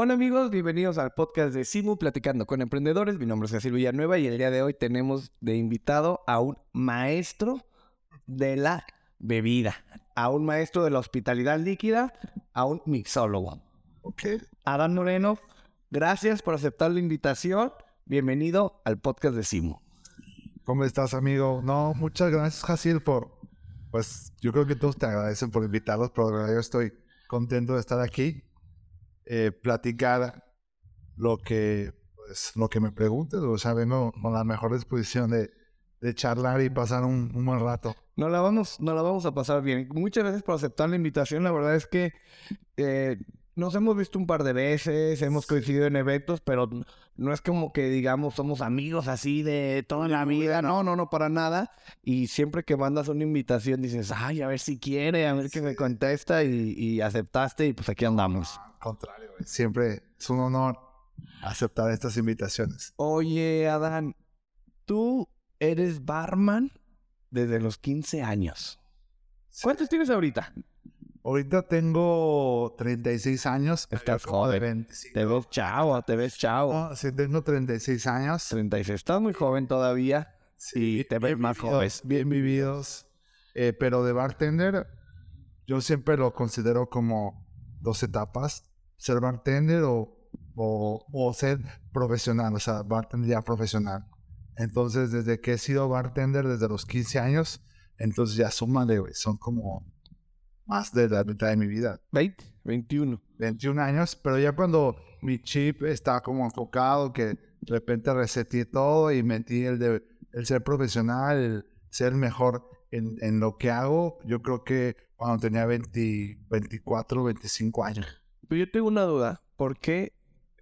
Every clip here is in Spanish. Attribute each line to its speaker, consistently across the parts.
Speaker 1: Hola amigos, bienvenidos al podcast de Simu Platicando con Emprendedores. Mi nombre es Cecil Villanueva y el día de hoy tenemos de invitado a un maestro de la bebida, a un maestro de la hospitalidad líquida, a un mixólogo.
Speaker 2: Ok.
Speaker 1: Adán Moreno, gracias por aceptar la invitación. Bienvenido al podcast de Simu.
Speaker 2: ¿Cómo estás, amigo? No, muchas gracias, Jacil, por... Pues yo creo que todos te agradecen por invitarlos, pero yo estoy contento de estar aquí eh, platicar lo que, pues, lo que me preguntes, o sea, vengo con la mejor disposición de, de charlar y pasar un, buen rato.
Speaker 1: No la, vamos, no la vamos a pasar bien. Muchas gracias por aceptar la invitación. La verdad es que eh, nos hemos visto un par de veces, hemos coincidido en eventos, pero no es como que digamos somos amigos así de toda la vida. No, no, no, para nada. Y siempre que mandas una invitación dices, ay, a ver si quiere, a ver qué me contesta y, y aceptaste y pues aquí andamos.
Speaker 2: Al contrario, siempre es un honor aceptar estas invitaciones.
Speaker 1: Oye, Adán, tú eres barman desde los 15 años. ¿Cuántos tienes ahorita?
Speaker 2: Ahorita tengo 36 años.
Speaker 1: Estás joven. Te ves chavo, te ves chavo.
Speaker 2: No, sí, tengo 36 años.
Speaker 1: 36. Estás muy joven todavía. Sí, te ves más joven.
Speaker 2: Bien vividos. Eh, pero de bartender, yo siempre lo considero como dos etapas. Ser bartender o, o, o ser profesional, o sea, bartender ya profesional. Entonces, desde que he sido bartender, desde los 15 años, entonces ya súmale, güey, son como más de la mitad de mi vida.
Speaker 1: 20, 21.
Speaker 2: 21 años, pero ya cuando mi chip está como enfocado, que de repente reseté todo y metí el de el ser profesional, el ser mejor en, en lo que hago, yo creo que cuando tenía 20, 24, 25 años.
Speaker 1: Pero yo tengo una duda, ¿por qué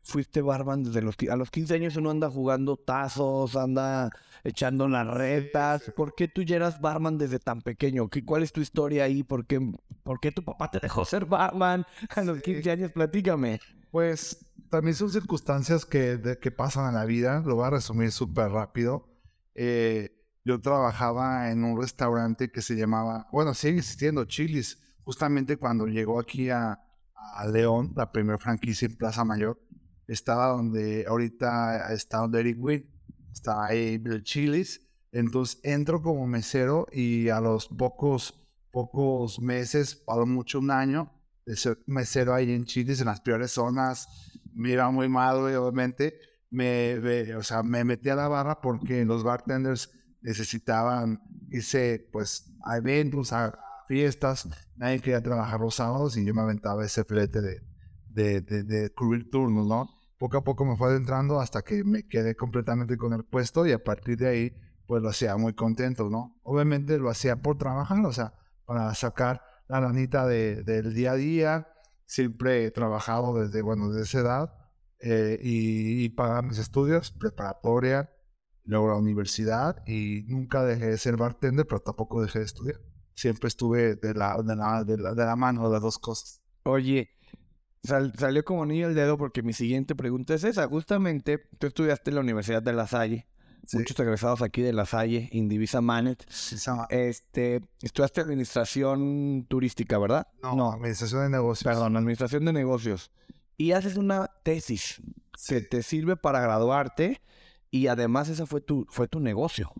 Speaker 1: fuiste barman desde los a los 15 años uno anda jugando tazos, anda echando las retas. ¿Por qué tú ya eras barman desde tan pequeño? ¿Qué, ¿Cuál es tu historia ahí? ¿Por qué, ¿Por qué tu papá te dejó ser barman a los 15 años? Platícame.
Speaker 2: Pues también son circunstancias que, de, que pasan en la vida. Lo voy a resumir súper rápido. Eh, yo trabajaba en un restaurante que se llamaba, bueno, sigue existiendo, Chili's. Justamente cuando llegó aquí a, a León, la primera franquicia en Plaza Mayor, estaba donde ahorita está donde Eric Wynn, está ahí el Chili's. Entonces entro como mesero y a los pocos, pocos meses, a lo mucho un año, de ser mesero ahí en Chili's, en las peores zonas, me iba muy mal, obviamente. Me, me, o sea, me metí a la barra porque los bartenders necesitaban irse pues a eventos, a fiestas, nadie quería trabajar los sábados y yo me aventaba ese flete de, de, de, de cubrir turnos, ¿no? Poco a poco me fue adentrando hasta que me quedé completamente con el puesto y a partir de ahí pues lo hacía muy contento, ¿no? Obviamente lo hacía por trabajar, o sea, para sacar la lanita de, del día a día, siempre he trabajado desde, bueno, desde esa edad eh, y, y pagar mis estudios, preparatoria, luego la universidad y nunca dejé de ser bartender, pero tampoco dejé de estudiar. Siempre estuve de la, de la, de la, de la mano de las dos cosas.
Speaker 1: Oye, sal, salió como niño el dedo porque mi siguiente pregunta es esa. Justamente, tú estudiaste en la Universidad de La Salle. Sí. Muchos egresados aquí de La Salle, Indivisa Manet.
Speaker 2: Sí,
Speaker 1: este, estudiaste administración turística, ¿verdad?
Speaker 2: No, no, administración de negocios.
Speaker 1: Perdón, administración de negocios. Y haces una tesis sí. que te sirve para graduarte y además esa fue tu, fue tu negocio.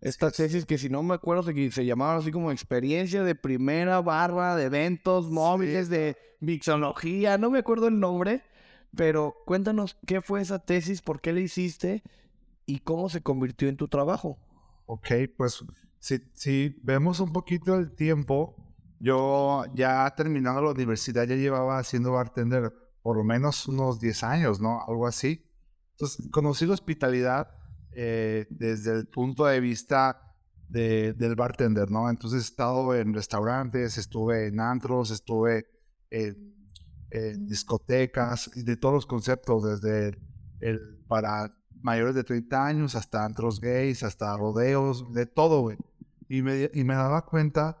Speaker 1: Esta tesis que si no me acuerdo se, se llamaba así como experiencia de primera barra de eventos móviles de mixología, no me acuerdo el nombre, pero cuéntanos qué fue esa tesis, por qué la hiciste y cómo se convirtió en tu trabajo.
Speaker 2: Ok, pues si, si vemos un poquito el tiempo, yo ya terminando la universidad ya llevaba haciendo bartender por lo menos unos 10 años, ¿no? Algo así. Entonces, conocí la hospitalidad eh, desde el punto de vista de, del bartender, ¿no? Entonces he estado en restaurantes, estuve en antros, estuve en, en discotecas, y de todos los conceptos, desde el, el, para mayores de 30 años hasta antros gays, hasta rodeos, de todo, güey. Y me, y me daba cuenta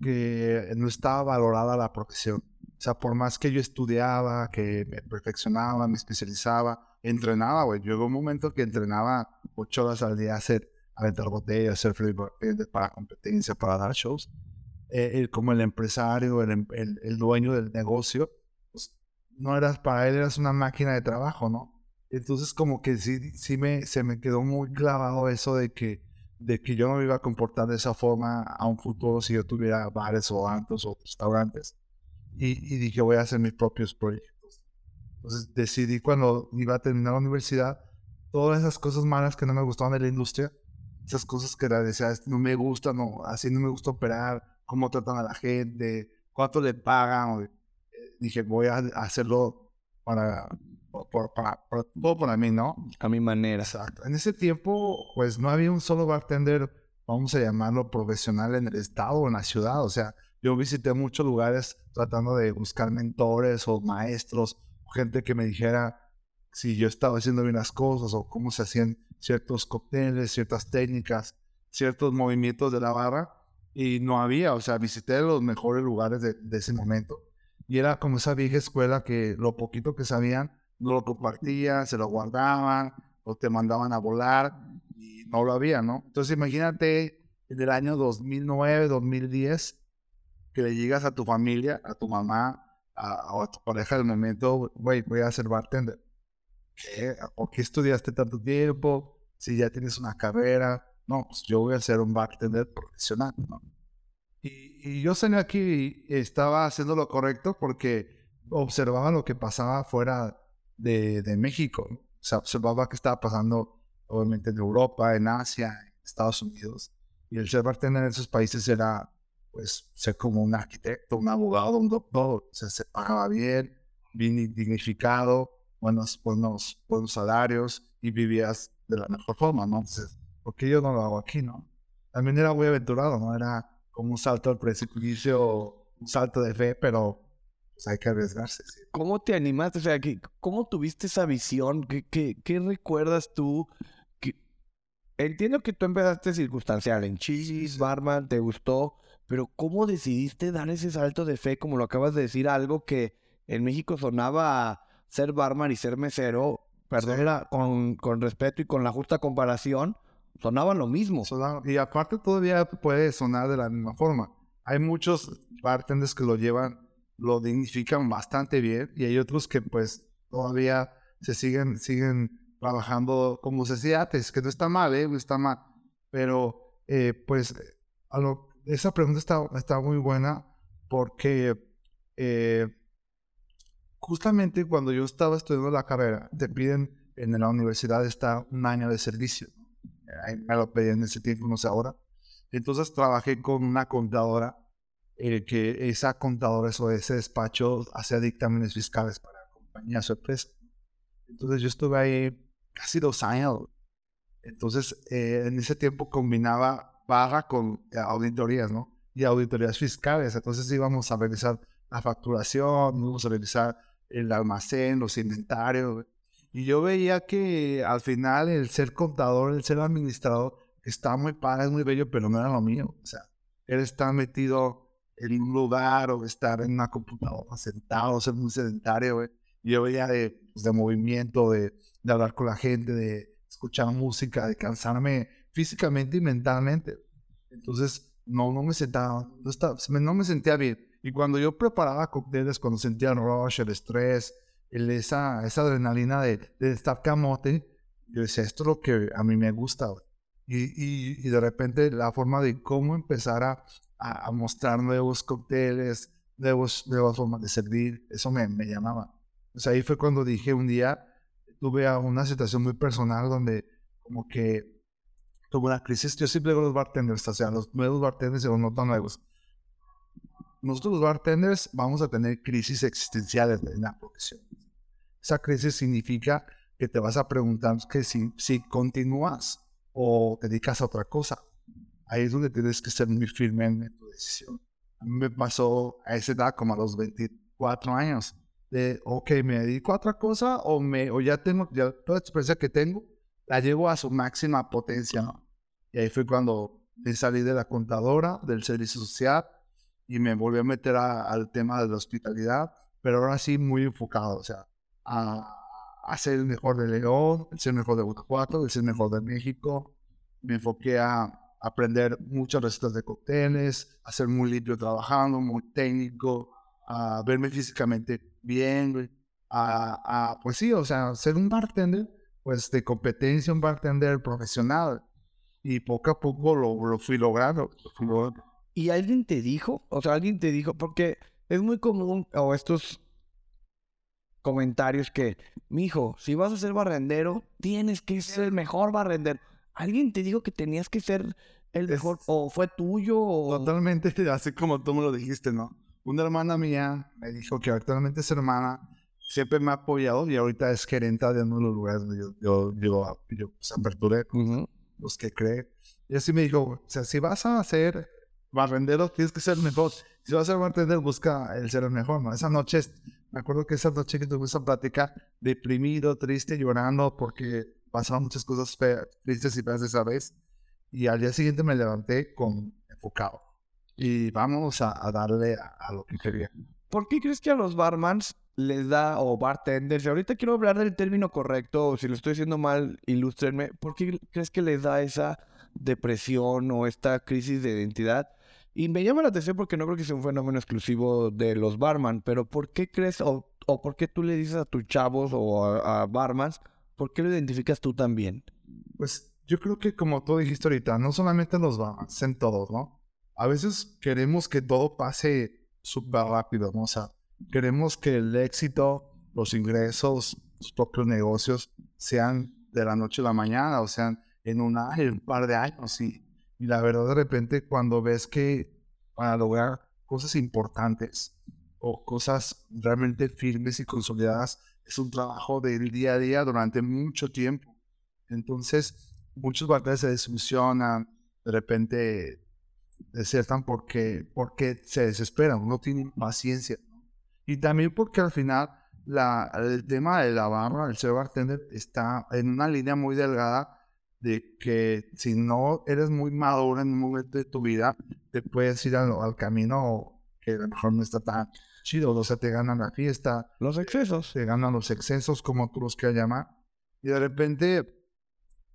Speaker 2: que no estaba valorada la profesión. O sea, por más que yo estudiaba, que me perfeccionaba, me especializaba, entrenaba, güey. Llegó un momento que entrenaba ocho horas al día a hacer, aventar botellas, hacer flavor para competencia, para dar shows. Eh, el, como el empresario, el, el, el, dueño del negocio, pues, no eras para él, eras una máquina de trabajo, ¿no? Entonces como que sí, sí me, se me quedó muy clavado eso de que, de que yo no me iba a comportar de esa forma a un futuro si yo tuviera bares o antos o restaurantes. Y, y dije, voy a hacer mis propios proyectos. Entonces decidí cuando iba a terminar la universidad, todas esas cosas malas que no me gustaban de la industria, esas cosas que decía, no me gusta, no, así no me gusta operar, cómo tratan a la gente, cuánto le pagan. Dije, voy a hacerlo para, para, todo para mí, ¿no?
Speaker 1: A mi manera.
Speaker 2: Exacto. En ese tiempo, pues no había un solo bartender, vamos a llamarlo profesional en el estado o en la ciudad. O sea, yo visité muchos lugares tratando de buscar mentores o maestros, gente que me dijera si yo estaba haciendo bien las cosas o cómo se hacían ciertos cócteles, ciertas técnicas, ciertos movimientos de la barra. Y no había, o sea, visité los mejores lugares de, de ese momento. Y era como esa vieja escuela que lo poquito que sabían no lo compartían, se lo guardaban o te mandaban a volar y no lo había, ¿no? Entonces imagínate en el año 2009, 2010, que le llegas a tu familia, a tu mamá, a, a tu pareja del momento, güey, voy a ser bartender. ¿Qué? ¿O qué estudiaste tanto tiempo? Si ya tienes una carrera. No, pues yo voy a ser un bartender profesional, ¿no? Y, y yo salí aquí y estaba haciendo lo correcto porque observaba lo que pasaba fuera de, de México. O sea, observaba que estaba pasando, obviamente, en Europa, en Asia, en Estados Unidos. Y el ser bartender en esos países era, pues, ser como un arquitecto, un abogado, un doctor. O sea, se pagaba bien, bien dignificado, buenos, buenos, buenos salarios y vivías de la mejor forma, ¿no? Entonces, ¿por qué yo no lo hago aquí, no? También era muy aventurado, ¿no? Era como un salto al precipicio, un salto de fe, pero pues hay que arriesgarse. ¿sí?
Speaker 1: ¿Cómo te animaste? O sea, ¿cómo tuviste esa visión? ¿Qué, qué, qué recuerdas tú? Que... Entiendo que tú empezaste circunstancial en Chis, Barman, te gustó, pero ¿cómo decidiste dar ese salto de fe, como lo acabas de decir, algo que en México sonaba ser barman y ser mesero, perdón, sí. con, con respeto y con la justa comparación, sonaban lo mismo.
Speaker 2: Sonaba, y aparte todavía puede sonar de la misma forma. Hay muchos bartenders que lo llevan lo dignifican bastante bien y hay otros que pues todavía se siguen, siguen trabajando como se hacía antes, que no está mal, ¿eh? No está mal. Pero eh, pues a lo, esa pregunta está, está muy buena porque eh, justamente cuando yo estaba estudiando la carrera, te piden en la universidad está un año de servicio. Me lo pedían en ese tiempo, no sé ahora. Entonces trabajé con una contadora eh, que esa contadora o ese despacho hacía dictámenes fiscales para compañías o empresas. Entonces yo estuve ahí casi dos años. Entonces eh, en ese tiempo combinaba paga con eh, auditorías, ¿no? Y auditorías fiscales. Entonces íbamos a revisar la facturación, íbamos a revisar el almacén, los inventarios. Y yo veía que al final el ser contador, el ser administrador, está muy padre, es muy bello, pero no era lo mío. O sea, él está metido en un lugar o estar en una computadora sentado, ser muy sedentario, güey. Yo veía de, pues, de movimiento, de, de, hablar con la gente, de escuchar música, de cansarme físicamente y mentalmente. Entonces, no, no me sentaba, no, estaba, no me sentía bien. Y cuando yo preparaba cócteles, cuando sentía el rush, el estrés, esa, esa adrenalina de, de estar camote, yo decía, esto es lo que a mí me gusta. Y, y, y, de repente la forma de cómo empezar a, a, a mostrar nuevos cócteles, nuevos, nuevas formas de servir, eso me, me llamaba. Pues ahí fue cuando dije un día, tuve una situación muy personal donde como que tuve una crisis. Yo siempre digo los bartenders, o sea, los nuevos bartenders los no tan nuevos. Nosotros los bartenders vamos a tener crisis existenciales en la profesión. Esa crisis significa que te vas a preguntar que si, si continúas o te dedicas a otra cosa ahí es donde tienes que ser muy firme en tu decisión. A mí me pasó a esa edad, como a los 24 años, de, ok, me dedico a otra cosa o, me, o ya tengo, ya toda la experiencia que tengo, la llevo a su máxima potencia, ¿no? Y ahí fue cuando me salí de la contadora, del servicio social, y me volví a meter a, al tema de la hospitalidad, pero ahora sí muy enfocado, o sea, a, ser el mejor de León, el ser mejor de Guanajuato, el ser mejor de México. Me enfoqué a aprender muchas recetas de cócteles, a ser muy limpio trabajando, muy técnico, a verme físicamente bien, a, pues sí, o sea, ser un bartender, pues de competencia, un bartender profesional. Y poco a poco lo, lo fui logrando.
Speaker 1: ¿Y alguien te dijo? O sea, alguien te dijo, porque es muy común, o estos comentarios que, mijo, si vas a ser barrendero, tienes que ser el mejor barrendero. ¿Alguien te dijo que tenías que ser el
Speaker 2: Es-
Speaker 1: mejor? ¿O fue tuyo? O...
Speaker 2: Totalmente, así como tú me lo dijiste, ¿no? Una hermana mía me dijo que actualmente esa hermana siempre me ha apoyado y ahorita es gerente de uno de los lugares donde yo, yo, yo, yo pues, aperturé,
Speaker 1: Ujú.
Speaker 2: los que cree. Y así me dijo, o sea, si vas a ser barrendero, tienes que ser el mejor. Si vas a ser bartender, busca el ser el mejor, ¿no? Esa noche, me acuerdo que esa noche que tuvimos esa plática, deprimido, triste, llorando, porque pasaban muchas cosas feas, tristes y feas esa vez. Y al día siguiente me levanté con enfocado. Y vamos a, a darle a, a lo que quería.
Speaker 1: ¿Por qué crees que a los barmans les da, o bartenders, y ahorita quiero hablar del término correcto, o si lo estoy diciendo mal, ilústrenme, ¿por qué crees que les da esa depresión o esta crisis de identidad? Y me llama la atención porque no creo que sea un fenómeno exclusivo de los barman, pero ¿por qué crees, o, o por qué tú le dices a tus chavos o a, a ¿por qué lo identificas tú también?
Speaker 2: Pues yo creo que como tú dijiste ahorita, no solamente en los barmans, en todos, ¿no? A veces queremos que todo pase súper rápido, ¿no? O sea, queremos que el éxito, los ingresos, los propios negocios sean de la noche a la mañana, o sean en un año, un par de años. Y, y la verdad, de repente, cuando ves que para lograr cosas importantes o cosas realmente firmes y consolidadas, es un trabajo del día a día durante mucho tiempo. Entonces, muchos bartenders se desilusionan, de repente desertan porque, porque se desesperan, no tienen paciencia. Y también porque al final la, el tema de la barra, el ser bartender, está en una línea muy delgada de que si no eres muy maduro en un momento de tu vida, te puedes ir al, al camino que a lo mejor no está tan chido, o sea, te ganan la fiesta,
Speaker 1: Los excesos.
Speaker 2: se ganan los excesos, como tú los quieras llamar, y de repente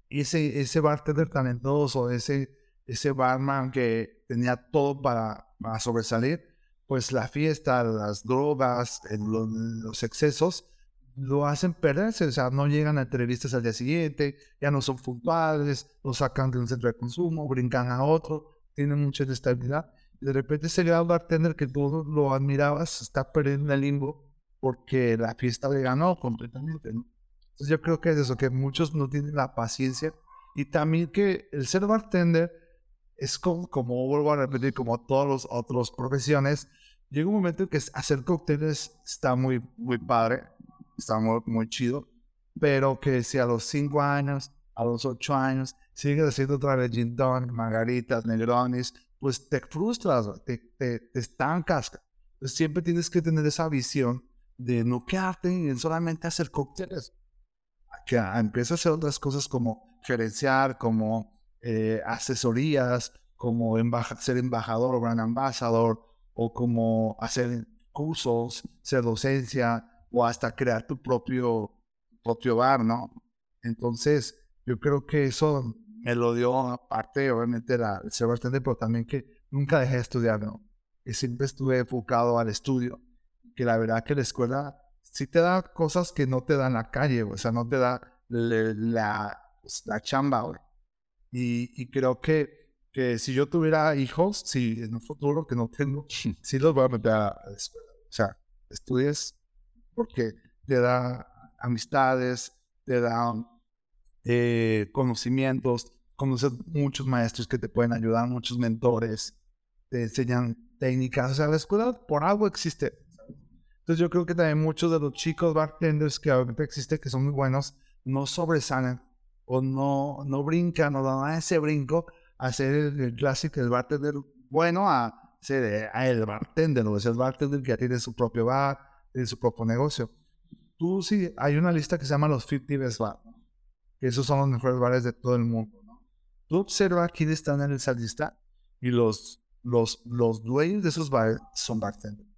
Speaker 2: ese, ese bartender talentoso, ese, ese barman que tenía todo para, para sobresalir, pues la fiesta, las drogas, el- lo- los excesos, lo hacen perderse, o sea, no llegan a entrevistas al día siguiente, ya no son puntuales, lo sacan de un centro de consumo, brincan a otro, tienen mucha inestabilidad. De repente ese gran bartender que tú lo admirabas está perdiendo el limbo porque la fiesta le ganó completamente, ¿no? Entonces yo creo que es eso, que muchos no tienen la paciencia y también que el ser bartender es como, como vuelvo a repetir, como todas las otras profesiones, llega un momento en que hacer cócteles está muy, muy padre, está muy, muy chido, pero que si a los 5 años, a los 8 años, sigues haciendo otra vez gin tonic, margaritas, negronis, pues te frustras, te, te, te estancas. Entonces, siempre tienes que tener esa visión de no quedarte en solamente hacer cócteles, que empieza a hacer otras cosas como gerenciar, como eh, asesorías, como embaja- ser embajador o gran ambassador, o como hacer cursos, ser docencia, o hasta crear tu propio, propio bar, ¿no? Entonces, yo creo que eso me lo dio aparte, obviamente, la, el ser bartender, pero también que nunca dejé de estudiar, ¿no? Que siempre estuve enfocado al estudio, que la verdad que la escuela sí te da cosas que no te da en la calle, o sea, no te da le- la, pues, la chamba, güey. Y, y creo que, que si yo tuviera hijos, si en un futuro que no tengo, sí los voy a meter a la escuela. O sea, estudies porque te da amistades, te da eh, conocimientos, conoces muchos maestros que te pueden ayudar, muchos mentores, te enseñan técnicas. O sea, la escuela por algo existe. Entonces yo creo que también muchos de los chicos bartenders que ahorita existen, que son muy buenos, no sobresalen o no, no brincan o dan ese brinco a ser el, el clásico, el bartender bueno a ser eh, el bartender, o sea, el bartender que tiene su propio bar, tiene su propio negocio. Tú sí, hay una lista que se llama los 50 Best Bar, que esos son los mejores bares de todo el mundo. ¿no? Tú observa quiénes están en esa lista y los, los, los dueños de esos bares son bartenders.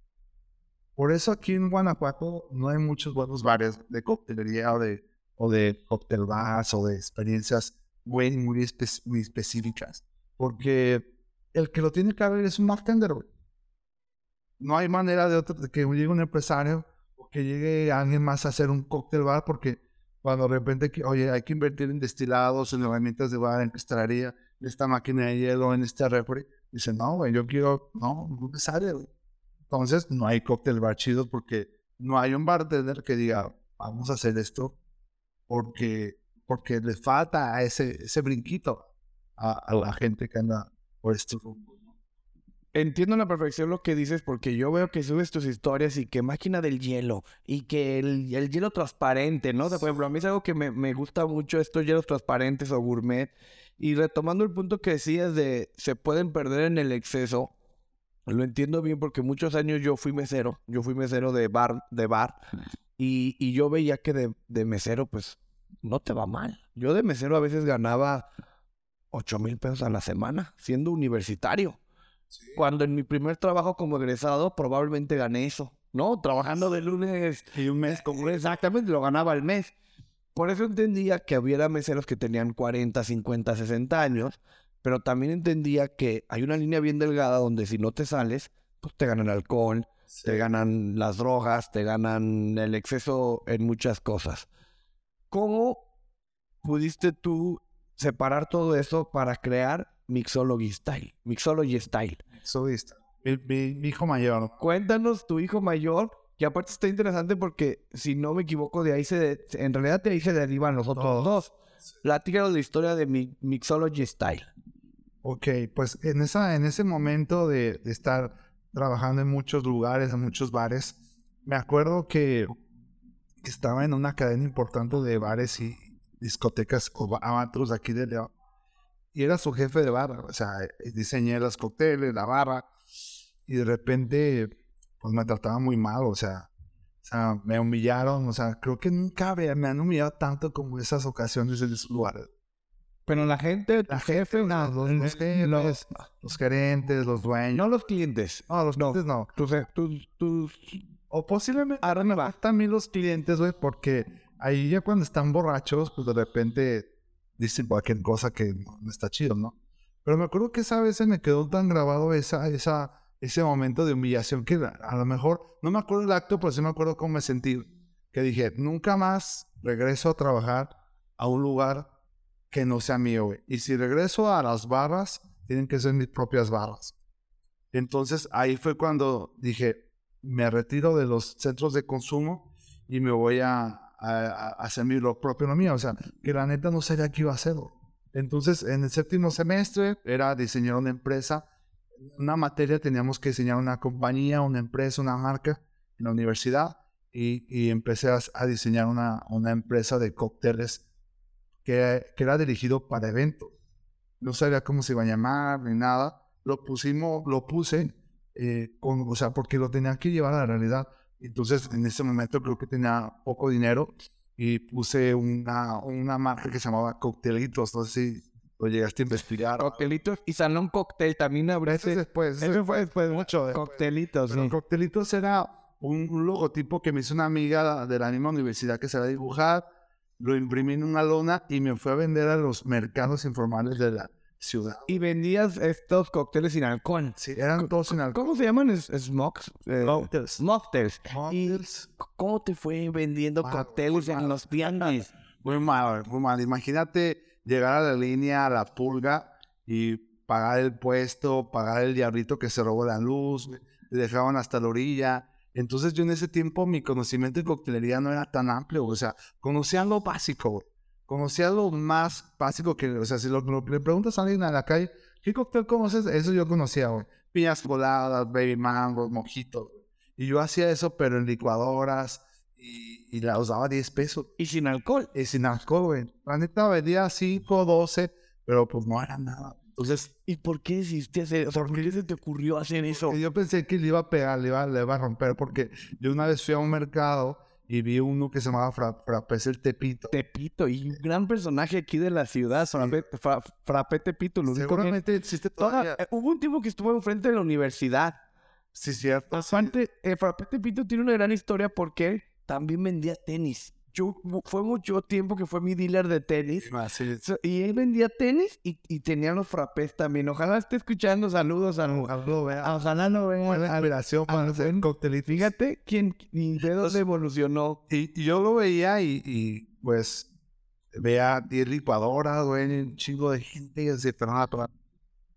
Speaker 2: Por eso aquí en Guanajuato no hay muchos buenos bares de coctelería o de, o de cóctel bars o de experiencias muy, muy, espe- muy específicas. Porque el que lo tiene que ver es un bartender, güey. No hay manera de, otro, de que llegue un empresario o que llegue alguien más a hacer un cóctel bar porque cuando de repente, oye, hay que invertir en destilados, en herramientas de bar, en cristalería, en esta máquina de hielo, en este refri. Dice, no, güey, yo quiero, no, no me sale. Entonces, no hay cóctel bar chido porque no hay un bartender que diga, vamos a hacer esto porque, porque le falta ese, ese brinquito a, a la gente que anda por este rumbo.
Speaker 1: Entiendo a la perfección lo que dices porque yo veo que subes tus historias y que máquina del hielo y que el, el hielo transparente, ¿no? O por ejemplo, a mí es algo que me, me gusta mucho estos hielos transparentes o gourmet. Y retomando el punto que decías de se pueden perder en el exceso, lo entiendo bien porque muchos años yo fui mesero, yo fui mesero de bar, de bar y, y yo veía que de, de mesero pues no te va mal. Yo de mesero a veces ganaba 8 mil pesos a la semana siendo universitario. Cuando en mi primer trabajo como egresado probablemente gané eso, ¿no? Trabajando de lunes
Speaker 2: Y un mes
Speaker 1: como exactamente lo ganaba al mes. Por eso entendía que hubiera meseros que tenían 40, 50, 60 años, pero también entendía que hay una línea bien delgada donde si no te sales, pues te ganan alcohol, te ganan las drogas, te ganan el exceso en muchas cosas. ¿Cómo pudiste tú separar todo eso para crear Mixology Style? Mixology Style.
Speaker 2: Sudista. Mi, mi- mi hijo mayor.
Speaker 1: Cuéntanos tu hijo mayor, que aparte está interesante porque si no me equivoco, de ahí se, de- en realidad de ahí se derivan los otros
Speaker 2: Todos.
Speaker 1: dos. Platícanos la historia de mi Mixology Style.
Speaker 2: Ok, pues en, esa, en ese momento de, de estar trabajando en muchos lugares, en muchos bares, me acuerdo que, que estaba en una cadena importante de bares y discotecas o de aquí de León. Y era su jefe de barra, o sea, eh, diseñé los cócteles, la barra, y de repente, pues me trataba muy mal, o sea, o sea, me humillaron, o sea, creo que nunca me han humillado tanto como esas ocasiones en esos lugares.
Speaker 1: Pero la gente,
Speaker 2: La jefe, no, los, los jefes, los gerentes, los dueños.
Speaker 1: no los clientes.
Speaker 2: No, los
Speaker 1: No.
Speaker 2: clientes no.
Speaker 1: Tus, tus, tus...
Speaker 2: O posiblemente
Speaker 1: Ahora me va.
Speaker 2: también los clientes, güey, porque ahí ya cuando están borrachos, pues de repente dicen cualquier cosa que no, está chido, ¿no? Pero me acuerdo que esa vez se me quedó tan grabado esa, ese momento de humillación que a, lo mejor, no me acuerdo el acto, pero sí me acuerdo cómo me sentí. Que dije, nunca más regreso a trabajar a un lugar que no sea mío. Y si regreso a las barras, tienen que ser mis propias barras. Entonces ahí fue cuando dije, me retiro de los centros de consumo y me voy a, a- hacer mi lo propio lo mío. O sea, que la neta no sabía qué iba a hacer. Entonces, en el séptimo semestre era diseñar una empresa. Una materia teníamos que diseñar una compañía, una empresa, una marca en la universidad. Y, y empecé a, a diseñar una, una empresa de cócteles que, que era dirigido para eventos. No sabía cómo se iba a llamar ni nada. Lo pusimos, lo puse, eh, con, o sea, porque lo tenía que llevar a la realidad. Entonces, en ese momento creo que tenía poco dinero y puse una, una marca que se llamaba Coctelitos. No sé si lo llegaste a investigar.
Speaker 1: Coctelitos y Salón Cóctel también habrá
Speaker 2: Ese es
Speaker 1: ese...
Speaker 2: después.
Speaker 1: Ese fue después.
Speaker 2: mucho después.
Speaker 1: Coctelitos,
Speaker 2: Pero
Speaker 1: sí.
Speaker 2: Coctelitos era un, un logotipo que me hizo una amiga de la misma universidad que se va a dibujar. Lo imprimí en una lona y me fue a vender a los mercados informales de la ciudad.
Speaker 1: Y vendías estos cócteles sin alcohol.
Speaker 2: Sí, eran todos sin alcohol.
Speaker 1: ¿Cómo se llaman? ¿Es- ¿Smokes? Eh,
Speaker 2: Mocktails.
Speaker 1: Mocktails. ¿Y
Speaker 2: Mocktails.
Speaker 1: cómo te fue vendiendo
Speaker 2: Malo,
Speaker 1: cócteles en los tianguis?
Speaker 2: Muy mal, muy mal. Imagínate llegar a la línea, a la pulga y pagar el puesto, pagar el diablito que se robó la luz, te dejaban hasta la orilla. Entonces yo en ese tiempo mi conocimiento de coctelería no era tan amplio, o sea, conocía lo básico, güey. conocía lo más básico que, o sea, si lo, lo le preguntas a alguien a la calle, ¿qué cóctel conoces? Eso yo conocía, güey. Piñas coladas, baby mangos, mojitos. Y yo hacía eso, pero en licuadoras y, y la usaba 10 pesos.
Speaker 1: Y sin alcohol.
Speaker 2: Y sin alcohol, güey. La neta vendía 5, 12, pero pues no era nada. Entonces,
Speaker 1: ¿Y por qué decidiste hacer? O sea, ¿por qué se te ocurrió hacer eso?
Speaker 2: yo pensé que le iba a pegar, le iba, le iba a romper, porque yo una vez fui a un mercado y vi uno que se llamaba Fra, Frappés el Tepito.
Speaker 1: Tepito, y un gran personaje aquí de la ciudad, Fra- Frappé Tepito. Lo único que-
Speaker 2: Seguramente existe
Speaker 1: Toda-
Speaker 2: todavía.
Speaker 1: eh, hubo un tiempo que estuvo enfrente de la universidad.
Speaker 2: Sí, cierto.
Speaker 1: Aparte, eh, Frappé Tepito tiene una gran historia porque también vendía tenis. Yo, fue mucho tiempo que fue mi dealer de tenis.
Speaker 2: Así es.
Speaker 1: So- Y él vendía tenis y, y tenía los frappés también. Ojalá esté escuchando. Saludos a
Speaker 2: Ojalá lo vea.
Speaker 1: Ojalá no vean.
Speaker 2: Buena
Speaker 1: al-
Speaker 2: inspiración para
Speaker 1: al
Speaker 2: hacer coctelitos.
Speaker 1: Fíjate quién y de dónde evolucionó.
Speaker 2: Y, y yo lo veía y, y, pues veía 10 licuadoras, güey, un chingo de gente y así, pero nada,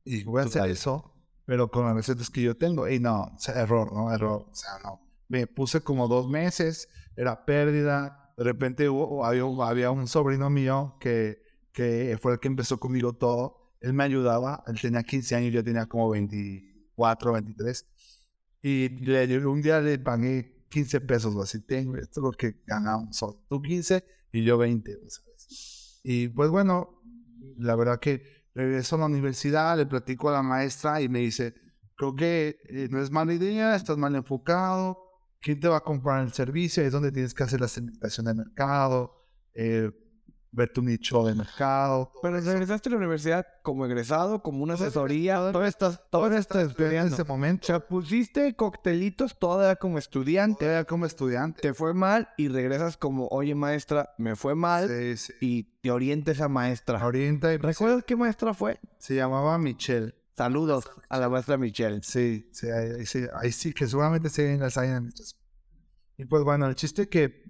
Speaker 2: y voy a hacer eso, pero con las recetas que yo tengo. Y no, o sea, error, ¿no? Error, o sea, no. Me puse como dos meses, era pérdida. De repente hubo, había, había un sobrino mío que, que fue el que empezó conmigo todo. Él me ayudaba, él tenía 15 años, yo tenía como 24, 23. Y le- un día le pagué 15 pesos, así, tengo, esto es lo que ganamos, hoy. tú 15 y yo 20, ¿sabes? Y pues bueno, la verdad que regreso a la universidad, le platico a la maestra y me dice, creo que eh, no es mala idea, estás mal enfocado, ¿quién te va a comprar el servicio? Es donde tienes que hacer la segmentación de mercado, eh, ver tu nicho de mercado. todo
Speaker 1: Pero regresaste a la universidad como egresado, como una asesoría. Todo estás, todo estás
Speaker 2: en
Speaker 1: estudiando.
Speaker 2: ese momento,
Speaker 1: O sea, pusiste coctelitos todavía como estudiante.
Speaker 2: era como estudiante.
Speaker 1: Te fue mal y regresas como, oye maestra, me fue mal.
Speaker 2: Sí, sí.
Speaker 1: Y te orienta esa maestra.
Speaker 2: Orienta y
Speaker 1: ¿Recuerdas qué maestra fue?
Speaker 2: se llamaba Michelle.
Speaker 1: Saludos a la maestra Michelle.
Speaker 2: Sí, sí, ahí, sí, ahí sí, que seguramente siguen las hay en muchas. Y pues bueno, el chiste que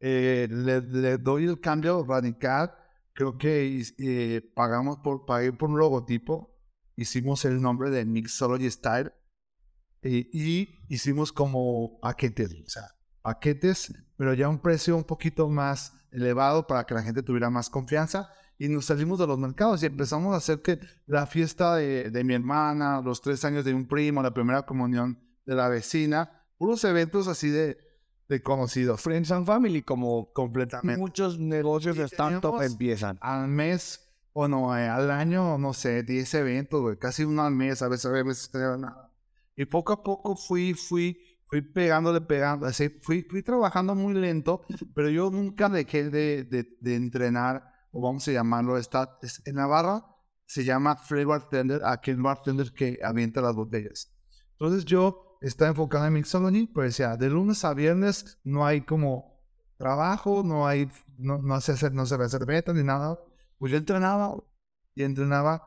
Speaker 2: eh, le, le doy el cambio radical. Creo que eh, pagamos por, pagué por un logotipo. Hicimos el nombre de Mixology Style. Y, y hicimos como paquetes, o sea, paquetes, pero ya un precio un poquito más elevado para que la gente tuviera más confianza. Y nos salimos de los mercados y empezamos a hacer que la fiesta de, de mi hermana, los tres años de un primo, la primera comunión de la vecina, puros eventos así de, de conocidos.
Speaker 1: Friends and Family, como
Speaker 2: Completamente.
Speaker 1: muchos negocios de startup empiezan.
Speaker 2: Al mes, o no, eh, al año, no sé, 10 eventos, güey, casi uno al mes, a veces, a veces nada. Y poco a poco fui, fui, fui pegándole, pegando, así, fui, fui trabajando muy lento, pero yo nunca dejé de, de, de entrenar, o vamos a llamarlo, está, es- en Navarra se llama free bartender, aquel bartender que avienta las botellas. Entonces yo estaba enfocado en Mixology, pues decía, de lunes a viernes no hay como trabajo, no hay, no, no se hace, no se ve cerveza ni nada. Pues yo entrenaba y entrenaba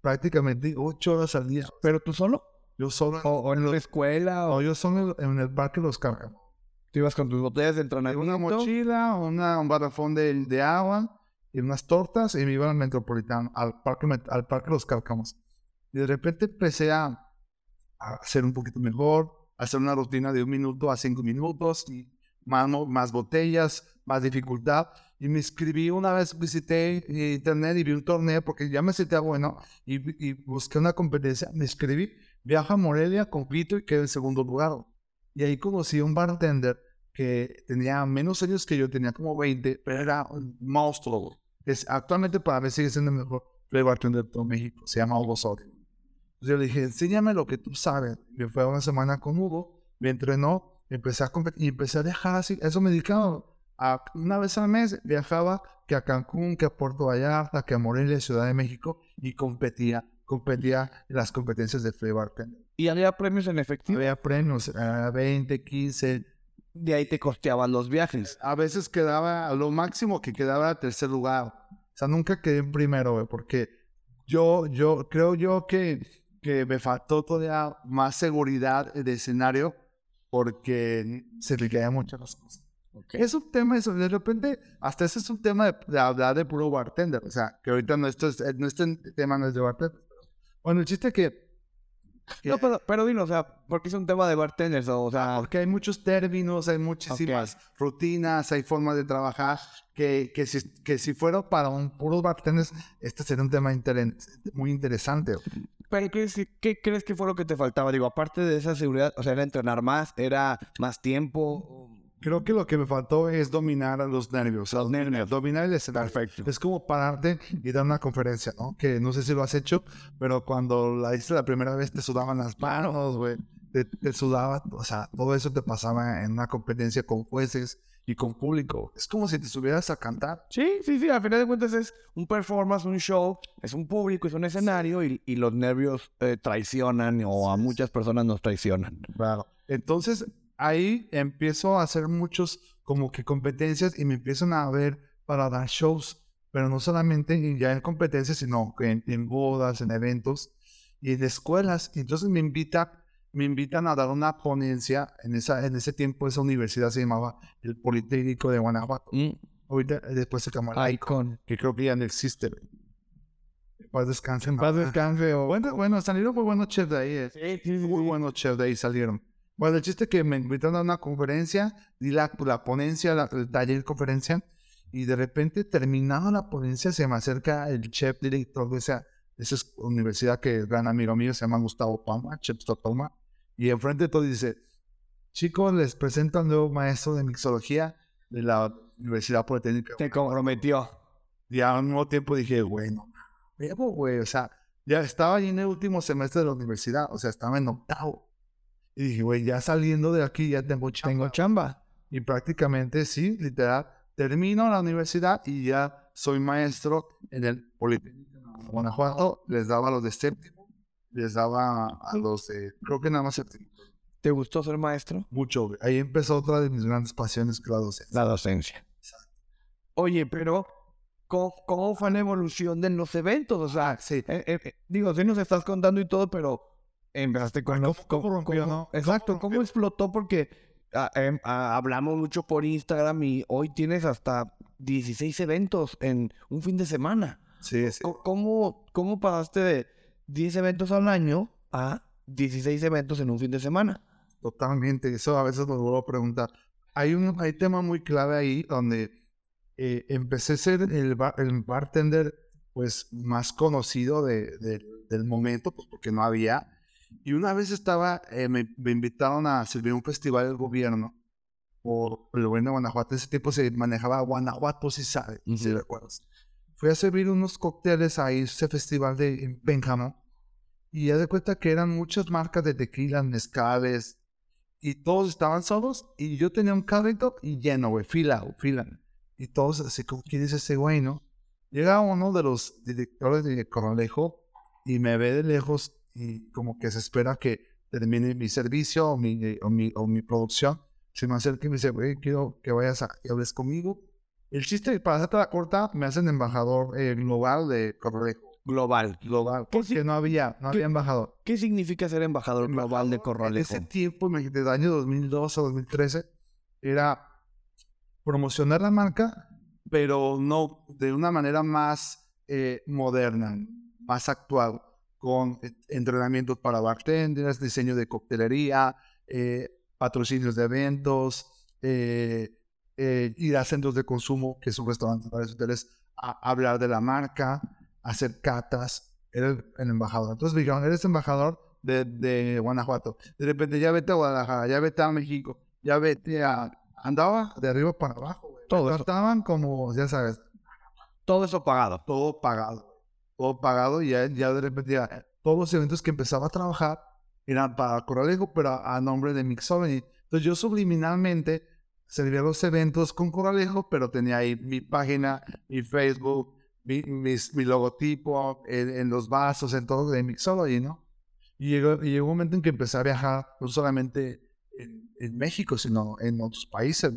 Speaker 2: prácticamente ocho horas al día.
Speaker 1: ¿Pero tú solo?
Speaker 2: Yo solo,
Speaker 1: ¿O, o en la escuela? ¿O
Speaker 2: yo solo en el parque Los Cárcamos.
Speaker 1: tú ibas con tus botellas de entrenamiento?
Speaker 2: una mochila, una, un garrafón de, de agua y unas tortas y me iba al Metropolitano, al parque, al parque Los Cárcamos. Y de repente empecé a, a hacer un poquito mejor, a hacer una rutina de un minuto a cinco minutos, y más, más botellas, más dificultad. Y me inscribí una vez, visité eh, internet y vi un torneo porque ya me sentía bueno y, y busqué una competencia. Me inscribí, viajo a Morelia, compito y quedé en segundo lugar. Y ahí conocí a un bartender que tenía menos años que yo, tenía como 20, pero era un monstruo. Es, actualmente para mí sigue siendo el mejor play bartender de todo México. Se llama Hugo Soria. Yo le dije, enséñame lo que tú sabes. Me fue una semana con Hugo, me entrenó, empecé a competir y empecé a viajar así. Eso me dedicaba. A, una vez al mes viajaba que a Cancún, que a Puerto Vallarta, que a Morelia, Ciudad de México y competía. Competía en las competencias de free bartender.
Speaker 1: ¿Y había premios en efectivo?
Speaker 2: Había premios, a 20, 15,
Speaker 1: De ahí te costeaban los viajes.
Speaker 2: a veces quedaba, lo máximo que quedaba era tercer lugar. O sea, nunca quedé en primero, güey, porque yo, yo, creo yo que, que me faltó todavía más seguridad de escenario porque se me caían muchas las cosas. Es un tema, eso, de repente, hasta ese es un tema de, de hablar de puro bartender. O sea, que ahorita nuestro, es- nuestro tema no es de bartender. Bueno, el chiste que... que-
Speaker 1: No, pero, pero dilo, o sea, porque es un tema de bartenders, o sea,
Speaker 2: porque hay muchos términos, hay muchísimas rutinas, hay formas de trabajar que, que, si, que si fuera para un puros bartenders, este sería un tema muy interesante.
Speaker 1: pero ¿qué, ¿qué crees que fue lo que te faltaba? Digo, aparte de esa seguridad, o sea, era entrenar más, era más tiempo.
Speaker 2: Creo que lo que me faltó es dominar a los nervios. Los nervios. Dominar el escenario.
Speaker 1: Perfecto.
Speaker 2: Es como pararte y dar una conferencia, ¿no? Que no sé si lo has hecho, pero cuando la hiciste la primera vez te sudaban las manos, güey. Te, te sudaba, o sea, todo eso te pasaba en una competencia con jueces y con público. Es como si te subieras a cantar.
Speaker 1: Sí, sí, sí, al final de cuentas es un performance, un show, es un público, es un escenario y, y los nervios eh, traicionan o a muchas personas nos traicionan.
Speaker 2: Claro. Entonces, ahí empiezo a hacer muchos como que competencias y me empiezan a ver para dar shows, pero no solamente ya en competencias, sino en, en bodas, en eventos y en escuelas. Y entonces me invita, me invitan a dar una ponencia en esa, en ese tiempo esa universidad se llamaba el Politécnico de Guanajuato.
Speaker 1: Mm,
Speaker 2: Ahorita después se llamó el
Speaker 1: Icon.
Speaker 2: que creo que ya no existe. Paz descanse.
Speaker 1: Paz descanse. o-
Speaker 2: Bueno, bueno, salieron muy buenos chefs de ahí. eh.
Speaker 1: Sí, sí, sí,
Speaker 2: Muy buenos chefs de ahí salieron. Bueno, el chiste es que me invitaron a una conferencia, di la, la ponencia, la, el taller conferencia, y de repente, terminada la ponencia, se me acerca el chef director de esa, de esa es- universidad que es gran amigo mío, se llama Gustavo Palma, chef Palma, y enfrente de todo dice, chicos, les presento al nuevo maestro de mixología de la Universidad Politécnica.
Speaker 1: Te comprometió.
Speaker 2: Y al mismo tiempo dije, güey, no, huevo, güey, o sea, ya estaba ahí en el último semestre de la universidad, o sea, estaba en octavo. Y dije, güey, ya saliendo de aquí ya tengo chamba.
Speaker 1: Tengo chamba.
Speaker 2: Y prácticamente, sí, literal, termino la universidad y ya soy maestro en el Politécnico de Guanajuato. Les daba a los de séptimo, les daba a los de, creo que nada más séptimo.
Speaker 1: ¿Te gustó ser maestro?
Speaker 2: Mucho, güey. Ahí empezó otra de mis grandes pasiones, que la docencia.
Speaker 1: La docencia. Oye, pero ¿cómo, cómo fue la evolución de los eventos? O sea,
Speaker 2: Sí.
Speaker 1: eh, eh, eh, digo, sí nos estás contando y todo, pero empezaste con
Speaker 2: Ah,
Speaker 1: los...
Speaker 2: ¿cómo- cómo no?
Speaker 1: Exacto,
Speaker 2: ¿Cómo
Speaker 1: ¿cómo,
Speaker 2: rompió?
Speaker 1: explotó? Porque ah, em, ah, hablamos mucho por Instagram y hoy tienes hasta 16 eventos en un fin de semana.
Speaker 2: Sí, sí.
Speaker 1: ¿Cómo, cómo pasaste de 10 eventos al año a 16 eventos en un fin de semana?
Speaker 2: Totalmente, eso a veces me vuelvo a preguntar. Hay un hay tema muy clave ahí donde eh, empecé a ser el, bar- el bartender pues más conocido de, de- del momento, pues porque no había. Y una vez estaba, eh, me, me invitaron a servir un festival del gobierno por el gobierno de Guanajuato. Ese tiempo se manejaba Guanajuato, si sabes, si
Speaker 1: Ujú.
Speaker 2: recuerdas. Fui a servir unos cócteles a ese festival de en Pénjamo y ya de cuenta que eran muchas marcas de tequila, mezcales, y todos estaban solos y yo tenía un carrito y lleno, güey, fila, fila. Y todos así como, ¿quién es ese güey, no? Llega uno de los directores de Corralejo y me ve de lejos y como que se espera que termine mi servicio o mi, eh, o mi, o mi producción. Se me acerca y me dice, güey, quiero que vayas a y hables conmigo. El chiste, para hacerte la corta, me hacen embajador eh, global de Corralejo.
Speaker 1: Global.
Speaker 2: Global.
Speaker 1: ¿Qué
Speaker 2: Porque no había, no había embajador.
Speaker 1: ¿Qué significa ser embajador global de
Speaker 2: En
Speaker 1: Corralejo?
Speaker 2: ese tiempo, imagínate, del año 2002 a 2013, era promocionar la marca, pero no de una manera más eh, moderna, más actual, con eh, entrenamientos para bartenders, diseño de coctelería, eh, patrocinios de eventos, eh, eh, ir a centros de consumo, que es un restaurante para hoteles, a hablar de la marca, hacer catas. Era el, el embajador. Entonces me dijeron, eres embajador de, de Guanajuato. De repente ya vete a Guadalajara, ya vete a México, ya vete a... Andaba de arriba para abajo.
Speaker 1: Todo eso.
Speaker 2: Trataban como, ya sabes,
Speaker 1: Todo eso pagado.
Speaker 2: todo pagado. Todo pagado y ya, ya de repente todos los eventos que empezaba a trabajar eran para Corralejo, pero a, nombre de Mixology. Entonces yo subliminalmente servía los eventos con Corralejo, pero tenía ahí mi página, mi Facebook, mi, mis- mi logotipo en, los vasos, en todo de Mixology, ¿no? Y llegó, y llegó un momento en que empecé a viajar no solamente en, México, sino en otros países,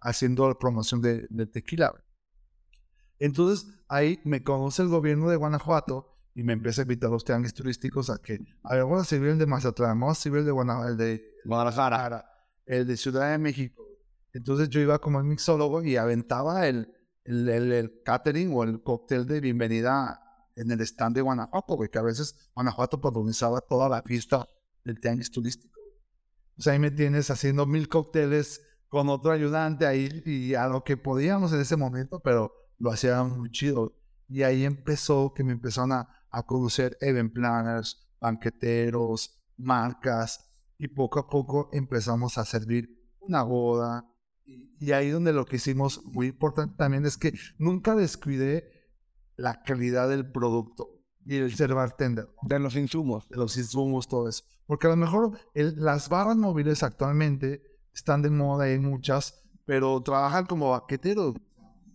Speaker 2: haciendo la promoción de, de tequila. Entonces ahí me conoce el gobierno de Guanajuato y me empieza a invitar a los tianguis turísticos a que, a ver, vamos a servir el de Mazatlán, vamos a servir el de Guanajuato, el de
Speaker 1: Guadalajara.
Speaker 2: El de Ciudad de México. Entonces yo iba como mixólogo y aventaba el, el, el- el catering o el cóctel de bienvenida en el stand de Guanajuato, güey, que a veces Guanajuato protagonizaba toda la fiesta del tianguis turístico. O sea, ahí me tienes haciendo mil cócteles con otro ayudante ahí y a lo que podíamos en ese momento, pero lo hacía muy chido. Y ahí empezó que me empezaron a, a conocer event planners, banqueteros, marcas y poco a poco empezamos a servir una boda. Y, y ahí donde lo que hicimos muy importante también es que nunca descuidé la calidad del producto y el ser bartender. ¿no?
Speaker 1: De los insumos.
Speaker 2: de los insumos, todo eso. Porque a lo mejor el- las barras móviles actualmente están de moda, hay muchas, pero trabajan como baqueteros.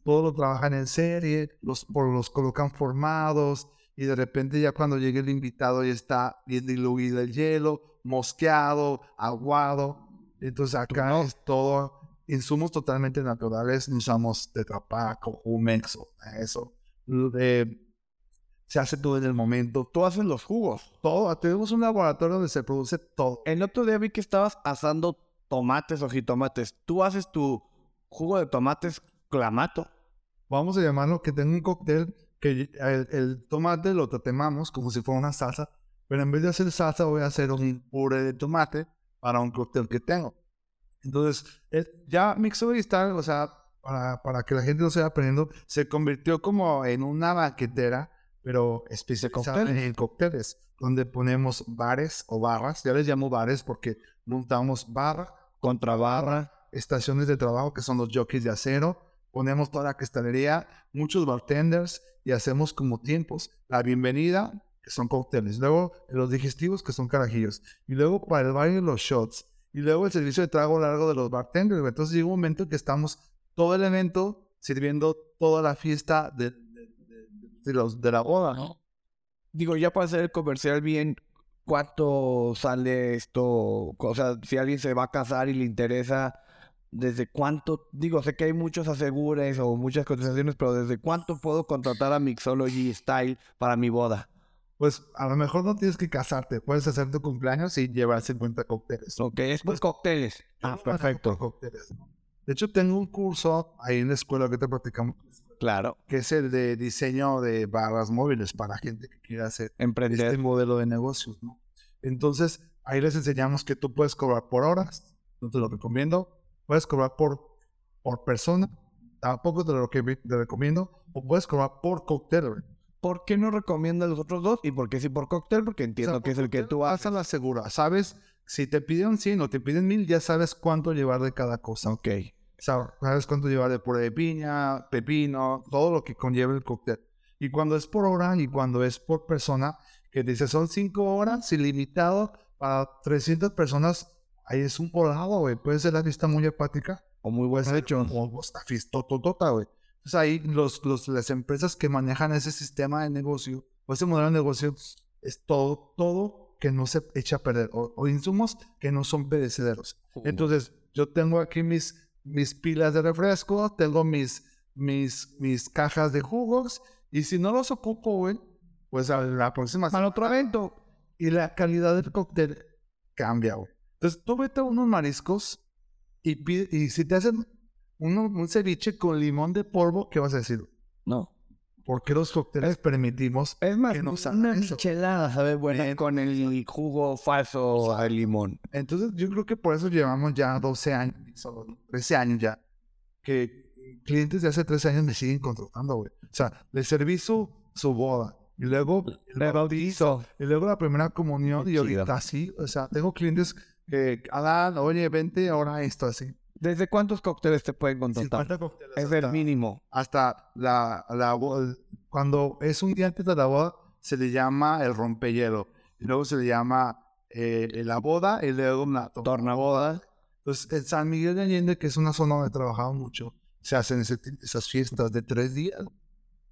Speaker 2: Todo lo trabajan en serie, los, por, los colocan formados y de repente ya cuando llegue el invitado ya está bien diluido el hielo, mosqueado, aguado. Entonces acá
Speaker 1: no.
Speaker 2: es todo insumos totalmente naturales, no usamos Tetra Pak o Jumex eso. Eh, se hace todo en el momento.
Speaker 1: Tú haces los jugos.
Speaker 2: Todo. Tenemos un laboratorio donde se produce todo.
Speaker 1: El otro día vi que estabas asando tomates o jitomates. Tú haces tu jugo de tomates clamato.
Speaker 2: Vamos a llamarlo que tengo un cóctel que el, el tomate lo tatemamos como si fuera una salsa, pero en vez de hacer salsa voy a hacer un puré de tomate para un cóctel que tengo. Entonces, ya Mixologista, o sea, para, para, que la gente no se vaya aprendiendo, se convirtió como en una banquetera, pero especializada en cócteles, donde ponemos bares o barras, ya les llamo bares porque montamos barra contra barra, estaciones de trabajo que son los jockeys de acero, ponemos toda la cristalería, muchos bartenders y hacemos como tiempos. La bienvenida, que son cócteles, luego los digestivos, que son carajillos, y luego para el baile los shots, y luego el servicio de trago largo de los bartenders. Entonces llega un momento que estamos todo el evento sirviendo toda la fiesta de, los, de la boda, ¿no?
Speaker 1: Digo, ya para hacer el comercial bien, ¿cuánto sale esto? O sea, si alguien se va a casar y le interesa, ¿desde cuánto? Digo, sé que hay muchos asegures o muchas cotizaciones, pero ¿desde cuánto puedo contratar a Mixology Style para mi boda?
Speaker 2: pues a lo mejor no tienes que casarte, puedes hacer tu cumpleaños y llevar 50 cócteles.
Speaker 1: Ok, es pues cócteles.
Speaker 2: Ah, perfecto. Cócteles, De hecho, tengo un curso ahí en la escuela que te platicamos.
Speaker 1: Claro.
Speaker 2: Que es el de diseño de barras móviles para gente que quiera hacer
Speaker 1: Emprender.
Speaker 2: este modelo de negocios, ¿no? Entonces, ahí les enseñamos que tú puedes cobrar por horas, no te lo recomiendo. Puedes cobrar por, por persona, tampoco te lo, te recomiendo. O puedes cobrar por cóctel.
Speaker 1: ¿por qué no recomiendas los otros dos? ¿Y por qué sí por cóctel? Porque entiendo que es el que tú haces.
Speaker 2: a la segura, ¿sabes? Si te piden 100 o te piden 1000, ya sabes cuánto llevar de cada cosa.
Speaker 1: Ok.
Speaker 2: Sabes cuánto llevar de puré de piña, pepino, todo lo que conlleva el cóctel. Y cuando es por hora y cuando es por persona, que dice son 5 horas ilimitado para 300 personas, ahí es un volado, güey. Puede ser la lista muy hepática.
Speaker 1: O muy buen hecho.
Speaker 2: O esta tota, güey. Entonces ahí los, los, las empresas que manejan ese sistema de negocio o ese modelo de negocio es todo, todo que no se echa a perder o, insumos que no son perecederos. Entonces yo tengo aquí mis, mis pilas de refresco, tengo mis, mis, mis cajas de jugos y si no los ocupo, güey, pues a la próxima
Speaker 1: Al otro evento.
Speaker 2: Y la calidad del cóctel cambia, güey. Entonces tú vete a unos mariscos y, pide, y si te hacen un ceviche con limón de polvo, ¿qué vas a decir?
Speaker 1: No.
Speaker 2: ¿Por qué los cócteles permitimos
Speaker 1: es más, que nos una michelada sabe buena con el jugo falso de limón.
Speaker 2: Entonces yo creo que por eso llevamos ya 12 años, 13 años ya, que clientes de hace 13 años me siguen contratando, güey. O sea, le serví su, boda, y luego
Speaker 1: el bautizo,
Speaker 2: y luego la primera comunión, y ahorita así, o sea, tengo clientes que, Adán, oye, vente ahora esto así.
Speaker 1: ¿Desde cuántos cócteles te pueden contratar?
Speaker 2: 50 cócteles.
Speaker 1: Es el mínimo.
Speaker 2: Hasta la, la, cuando es un día antes de la boda, se le llama el rompehielo. Y luego se le llama eh, la boda y luego una
Speaker 1: tornaboda.
Speaker 2: Entonces, en San Miguel de Allende, que es una zona donde he trabajado mucho, se hacen esas fiestas de tres días.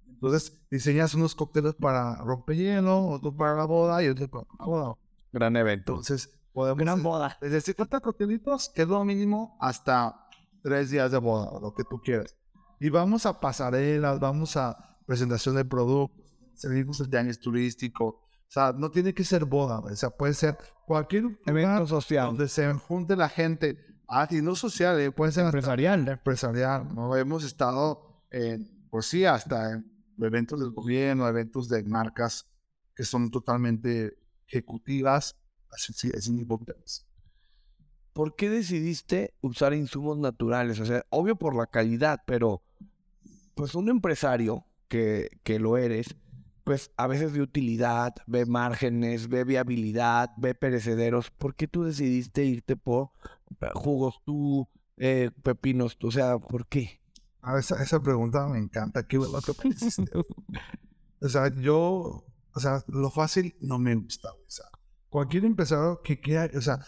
Speaker 2: Entonces, diseñas unos cócteles para rompehielo, otro para la boda y otro para la boda.
Speaker 1: Gran evento.
Speaker 2: Entonces,
Speaker 1: Podemos, Gran boda.
Speaker 2: Desde 50 cóctelitos, que es lo mínimo, hasta tres días de boda, lo que tú quieras. Y vamos a pasarelas, vamos a presentación de productos, servicios de años turístico. O sea, no tiene que ser boda, o sea, puede ser cualquier
Speaker 1: evento social
Speaker 2: donde se junte la gente. Ah, y no social, eh, puede ser
Speaker 1: empresarial.
Speaker 2: Empresarial, ¿no? Hemos estado, en, pues sí, hasta en eventos del gobierno, eventos de marcas que son totalmente ejecutivas Así, es
Speaker 1: ¿Por qué decidiste usar insumos naturales? O sea, obvio por la calidad, pero pues un empresario que, que lo eres, pues a veces ve utilidad, ve márgenes, ve viabilidad, ve perecederos. ¿Por qué tú decidiste irte por jugos tú, eh, pepinos tú? O sea, ¿por qué?
Speaker 2: A esa, esa pregunta me encanta. Qué bueno que O sea, yo, o sea, lo fácil no me gusta. O sea, cualquier empresario que quiera, o sea,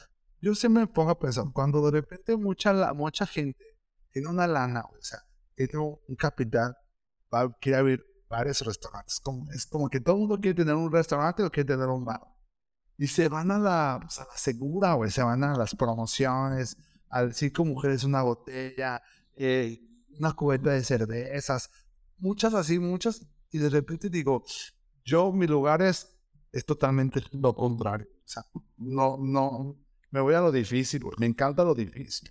Speaker 2: yo siempre me pongo a pensar, cuando de repente mucha, mucha gente tiene una lana, o sea, tiene un capital, va, quiere abrir varios restaurantes, como, es como que todo el mundo quiere tener un restaurante o quiere tener un bar. Y se van a la, pues, a la segura, güey, se van a las promociones, al cinco mujeres una botella, eh, una cubeta de cervezas, muchas así, muchas. Y de repente digo, yo mi lugar es, es totalmente lo contrario. Sea, no, no, me voy a lo difícil, me encanta lo difícil.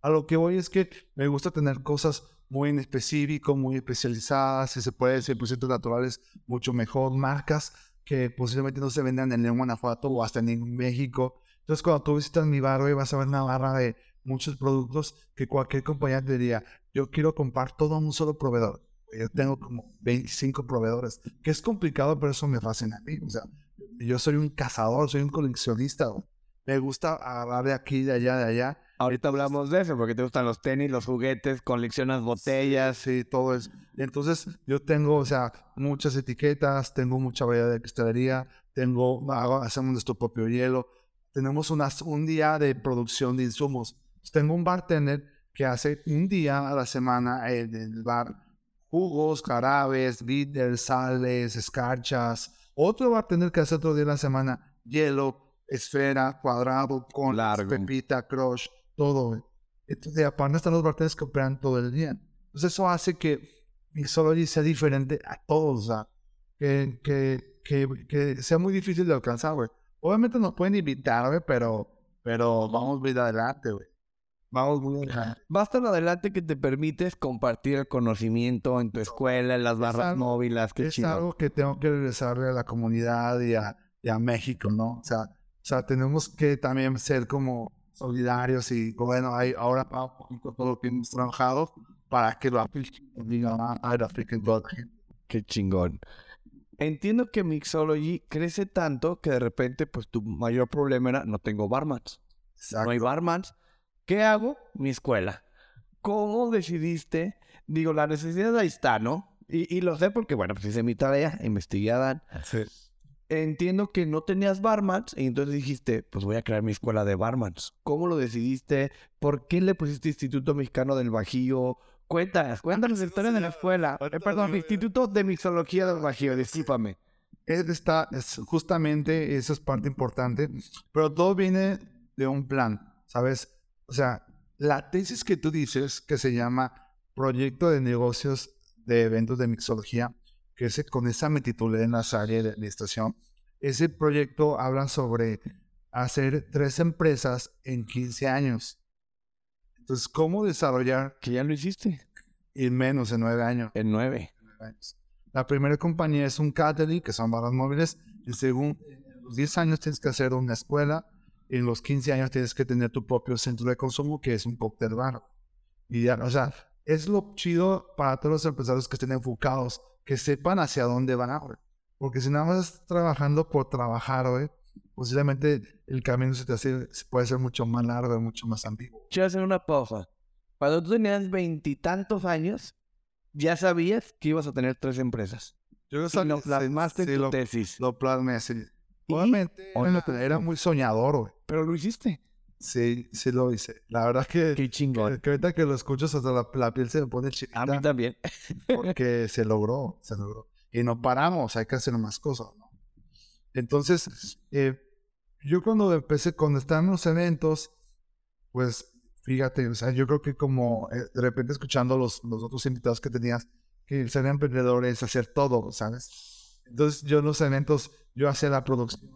Speaker 2: A lo que voy es que me gusta tener cosas muy en específico, muy especializadas, si se puede decir, cientos naturales, mucho mejor, marcas que posiblemente no se vendan en León, Guanajuato o hasta en México. Entonces, cuando tú visitas mi barrio, vas a ver una barra de muchos productos que cualquier compañía te diría, yo quiero comprar todo a un solo proveedor. Yo tengo como 25 proveedores, que es complicado, pero eso me fascina a mí. O sea, yo soy un cazador, soy un coleccionista. Me gusta agarrar de aquí, de allá, de allá
Speaker 1: Ahorita hablamos de eso, porque te gustan los tenis, los juguetes, coleccionas botellas.
Speaker 2: Sí, todo eso. Entonces, yo tengo, o sea, muchas etiquetas, tengo mucha variedad de cristalería, tengo, hacemos nuestro propio hielo, tenemos unas, un día de producción de insumos. Tengo un bartender que hace un día a la semana en el bar jugos, carabes, bitters, sales, escarchas. Otro bartender que hace otro día a la semana hielo, esfera, cuadrado, con pepita, crush todo. Entonces, aparte están los bartenders que operan todo el día. Entonces, eso hace que Mixology sea diferente a todos, que, que, que, que, sea muy difícil de alcanzar, güey. Obviamente nos pueden invitar, güey, pero, pero vamos muy adelante, güey. Vamos muy adelante.
Speaker 1: Basta lo adelante que te permites compartir el conocimiento en tu escuela, en las barras móviles. Qué
Speaker 2: es algo que tengo que regresarle a la comunidad y a, y a México, ¿no? O sea, o sea, tenemos que también ser como solidarios y bueno, hay ahora todo lo que hemos trabajado para que lo digan a ah, la
Speaker 1: Qué chingón. Entiendo que Mixology crece tanto que de repente, pues tu mayor problema era no tengo barmans. No hay barmans. ¿Qué hago? Mi escuela. ¿Cómo decidiste? Digo, la necesidad ahí está, ¿no? Y, y lo sé porque, bueno, pues hice mi tarea, investigué a Dan. Sí entiendo que no tenías barmans y entonces dijiste, pues voy a crear mi escuela de barmans. ¿Cómo lo decidiste? ¿Por qué le pusiste Instituto Mexicano del Bajío? Cuéntanos, cuéntanos la historia de la escuela. Eh, perdón, Instituto de Mixología del Bajío, discúlpame.
Speaker 2: Está, es justamente, eso es parte importante, pero todo viene de un plan, ¿sabes? O sea, la tesis que tú dices, que se llama Proyecto de Negocios de Eventos de Mixología, que es con esa me titulé en la áreas de administración. Ese proyecto habla sobre hacer tres empresas en 15 años. Entonces, ¿cómo desarrollar?
Speaker 1: Que ya lo hiciste.
Speaker 2: En menos, en nueve años.
Speaker 1: En nueve.
Speaker 2: La primera compañía es un catering, que son barras móviles. Y según los 10 años tienes que hacer una escuela. Y en los 15 años tienes que tener tu propio centro de consumo, que es un cóctel bar. Y ya, o sea, es lo chido para todos los empresarios que estén enfocados que sepan hacia dónde van, güey. Porque si nada más estás trabajando por trabajar, güey, posiblemente el camino se te hace, puede ser mucho más largo y mucho más ambiguo.
Speaker 1: Quiero hacer una pausa. Cuando tú tenías veintitantos años, ya sabías que ibas a tener tres empresas.
Speaker 2: Yo no sabía. Lo plasmaste en tu lo, tesis. Lo plasmé así. Obviamente, era muy soñador, güey.
Speaker 1: Pero lo hiciste.
Speaker 2: Sí, sí lo hice. La verdad es que...
Speaker 1: Qué chingón.
Speaker 2: Que, ahorita que lo escuchas hasta la, piel se me pone chiquita.
Speaker 1: A mí también.
Speaker 2: porque se logró, se logró. Y no paramos, hay que hacer más cosas, ¿no? Entonces, eh, yo cuando empecé, cuando estaba en los eventos, pues, fíjate, o sea, yo creo que como eh, de repente escuchando los, los otros invitados que tenías, que ser emprendedores, hacer todo, ¿sabes? Entonces, yo en los eventos, yo hacía la producción,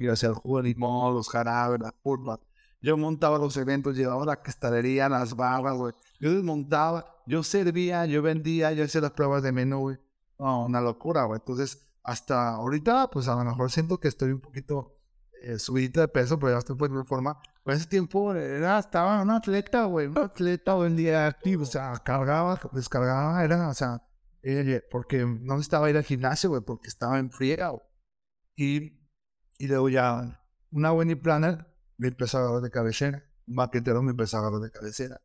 Speaker 2: yo hacía el jugo de limón, los jarabes, la curva, yo montaba los eventos, llevaba la cristalería, las barras, güey. Yo desmontaba, yo servía, yo vendía, yo hacía las pruebas de menú, güey. No, una locura, güey. Entonces, hasta ahorita, pues a lo mejor siento que estoy un poquito eh, subidita de peso, pero ya estoy en buena forma. Pero ese tiempo era, estaba un atleta, güey. Un atleta día activo. O sea, cargaba, descargaba, era, o sea, eh, porque no estaba ir al gimnasio, güey, porque estaba en friega. Y, y luego ya, una buena planner me empezó a agarrar de cabecera. Un maquetero me empezó a agarrar de cabecera.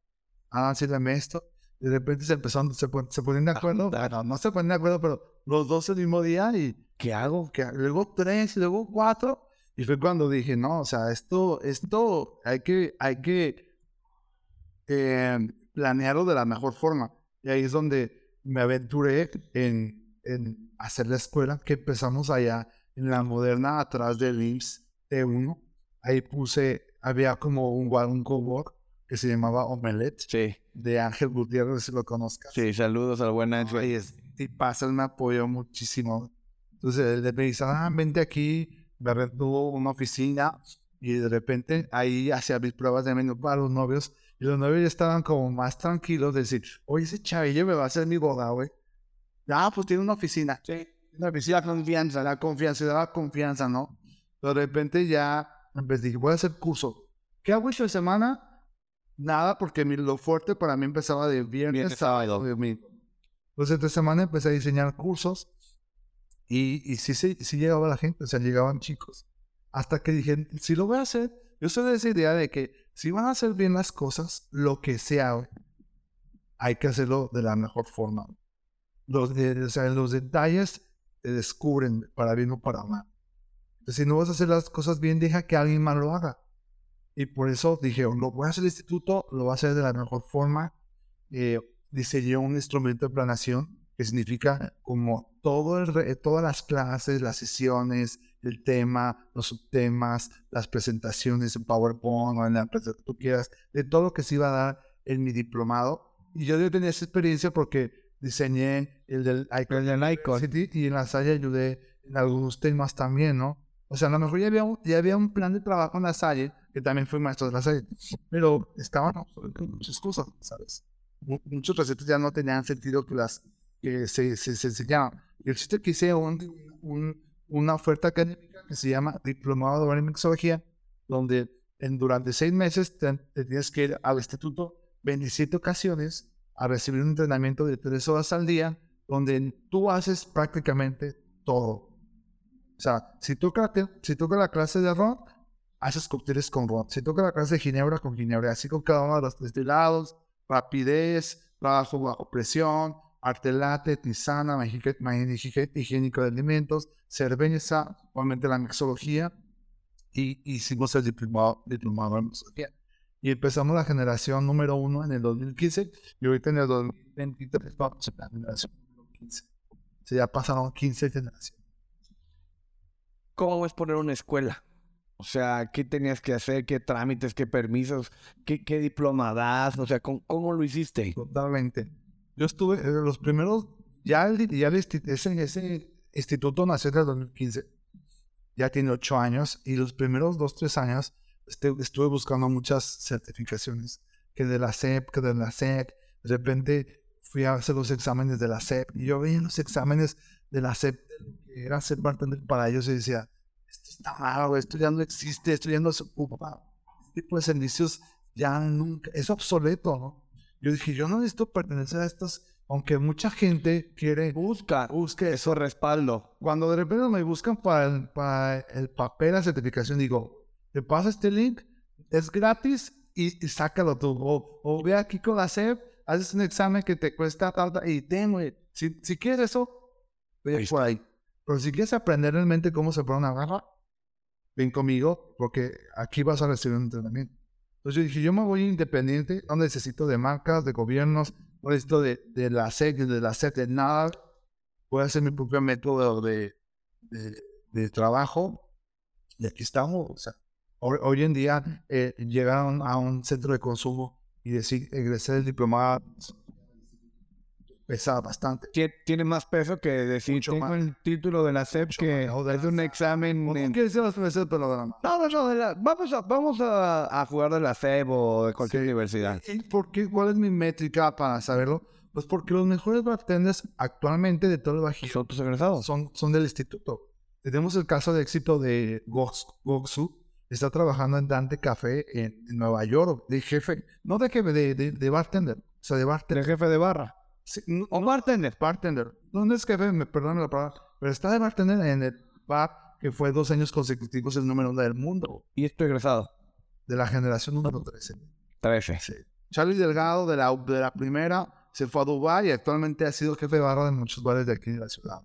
Speaker 2: Ah, sí, dame esto. de repente se empezó, se, se ponen de acuerdo. No, no se ponen de acuerdo, pero los dos el mismo día y...
Speaker 1: ¿Qué hago?
Speaker 2: Que, luego tres, luego cuatro. Y fue cuando dije, no, o sea, esto, esto hay que, hay que eh, planearlo de la mejor forma. Y ahí es donde me aventuré en, en hacer la escuela, que empezamos allá en la moderna, atrás del IMSS T1 ahí puse había como un, un cowork que se llamaba Omelette
Speaker 1: Sí,
Speaker 2: de Ángel Gutiérrez, si lo conozcas.
Speaker 1: sí, saludos al buen Ángel.
Speaker 2: Ay, es- y pasa, me apoyó muchísimo. Entonces él me dice, ah, vente aquí, me rentó una oficina y de repente ahí hacía mis pruebas de menú para los novios y los novios ya estaban como más tranquilos de decir, oye, ese chavillo me va a hacer mi boda, güey. Ah, pues tiene una oficina. Sí. Una oficina, confianza, la confianza, daba confianza, ¿no? Pero de repente ya, en vez de voy a hacer curso. ¿Qué hago esta semana? Nada, porque mi- lo fuerte para mí empezaba de viernes,
Speaker 1: Viernes,
Speaker 2: sábado, domingo. Entonces, esta semana empecé a diseñar cursos y, y sí, sí, sí llegaba la gente, o sea, llegaban chicos. Hasta que dije, si lo voy a hacer, yo soy de esa idea de que si van a hacer bien las cosas, lo que sea, hay que hacerlo de la mejor forma. Los, o sea, los detalles te descubren para bien o para mal. Si no vas a hacer las cosas bien, deja que alguien más lo haga. Y por eso dije, lo voy a hacer el instituto, lo voy a hacer de la mejor forma. Eh, diseñé un instrumento de planación que significa como todo el re- todas las clases, las sesiones, el tema, los subtemas, las presentaciones en PowerPoint o en la empresa que tú quieras, de todo lo que se iba a dar en mi diplomado. Y yo tenía esa experiencia porque diseñé el del Icon y en la Salle ayudé en algunos temas también, ¿no? O sea, a lo mejor ya había, un, ya había un plan de trabajo en la Salle, que también fui maestro de la Salle, pero estaban muchas cosas, ¿sabes? Mu- Muchos recetas ya no tenían sentido que las que se, se, se enseñaban. Y el chiste que hice un, un- una oferta académica que se llama Diplomado de Mixología, donde en, durante seis meses te, tienes que ir al instituto 27 ocasiones a recibir un entrenamiento de tres horas al día, donde tú haces prácticamente todo. O sea, si toca, si toca la clase de ron, haces cócteles con ron. Si toca la clase de ginebra, con ginebra. Así con cada uno de los destilados, rapidez, trabajo bajo presión, arte late, tisana, higiénico de alimentos, cerveza, obviamente la mixología. Y hicimos el diplomado, diplomado en mixología. Y empezamos la generación número uno en el 2015 y ahorita en el 2023 vamos en la generación número 15. O sea, ya pasaron 15 generaciones.
Speaker 1: ¿Cómo es poner una escuela? O sea, ¿qué tenías que hacer? ¿Qué trámites? ¿Qué permisos? ¿Qué, qué diploma das? O sea, ¿cómo, cómo lo hiciste?
Speaker 2: Totalmente. Yo estuve, eh, los primeros, ya, el, ya el ese, ese instituto nació en el 2015. Ya tiene ocho años y los primeros dos, tres años este, estuve buscando muchas certificaciones. Que de la SEP, que de la SEC. De repente fui a hacer los exámenes de la SEP y yo veía los exámenes de la lo que era ser bartender para ellos y decía, esto está mal, güey, esto ya no existe, esto ya no se ocupa. Este tipo de servicios ya nunca, es obsoleto, ¿no? Yo dije, yo no necesito pertenecer a estas, aunque mucha gente quiere,
Speaker 1: Busca,
Speaker 2: busque
Speaker 1: eso respaldo.
Speaker 2: Cuando de repente me buscan para el, para el papel, la certificación, digo, te pasa este link, es gratis y, y sácalo tú. O, o ve aquí con la SEP, haces un examen que te cuesta tal, y ten, güey. Si, si quieres eso, ve por ahí. Pero si quieres aprender realmente cómo se pone una garra, ven conmigo, porque aquí vas a recibir un entrenamiento. Entonces yo dije, yo me voy independiente, no necesito de marcas, de gobiernos, no necesito de, la SEC, de la SEC, de nada. Voy a hacer mi propio método de, de, trabajo. Y aquí estamos. O sea, hoy, en día eh, llegar a un, a un centro de consumo y decir, egresé del diplomado, pesa bastante.
Speaker 1: Tie- Tiene más peso que decir,
Speaker 2: Mucho
Speaker 1: tengo
Speaker 2: más.
Speaker 1: el título de la SEP que
Speaker 2: de
Speaker 1: es un
Speaker 2: SAP.
Speaker 1: examen... En-
Speaker 2: quiere decir las universidades, pero de la.
Speaker 1: No, no, no, de la- vamos, a, vamos a, a jugar de la SEP o de cualquier
Speaker 2: Sí.
Speaker 1: universidad.
Speaker 2: ¿Y por qué? ¿Cuál es mi métrica para saberlo? Pues porque los mejores bartenders actualmente de todo el Bajío
Speaker 1: ¿Son tus egresados?
Speaker 2: son, son del instituto. Tenemos el caso de éxito de Gox- Goxu. Está trabajando en Dante Café en, en Nueva York, de jefe, no de jefe, de, de, de bartender. O sea, de
Speaker 1: ¿El
Speaker 2: bartender.
Speaker 1: jefe de barra?
Speaker 2: Sí, no,
Speaker 1: ¿O bartender?
Speaker 2: bartender. No, es jefe, me perdonen la palabra, pero está de bartender en el bar que fue dos años consecutivos el número uno del mundo,
Speaker 1: ¿Y es tu egresado?
Speaker 2: de la generación número 13.
Speaker 1: 13.
Speaker 2: Sí. Charlie Delgado de la, de la primera se fue a Dubái y actualmente ha sido jefe de barra de muchos bares de aquí de la ciudad.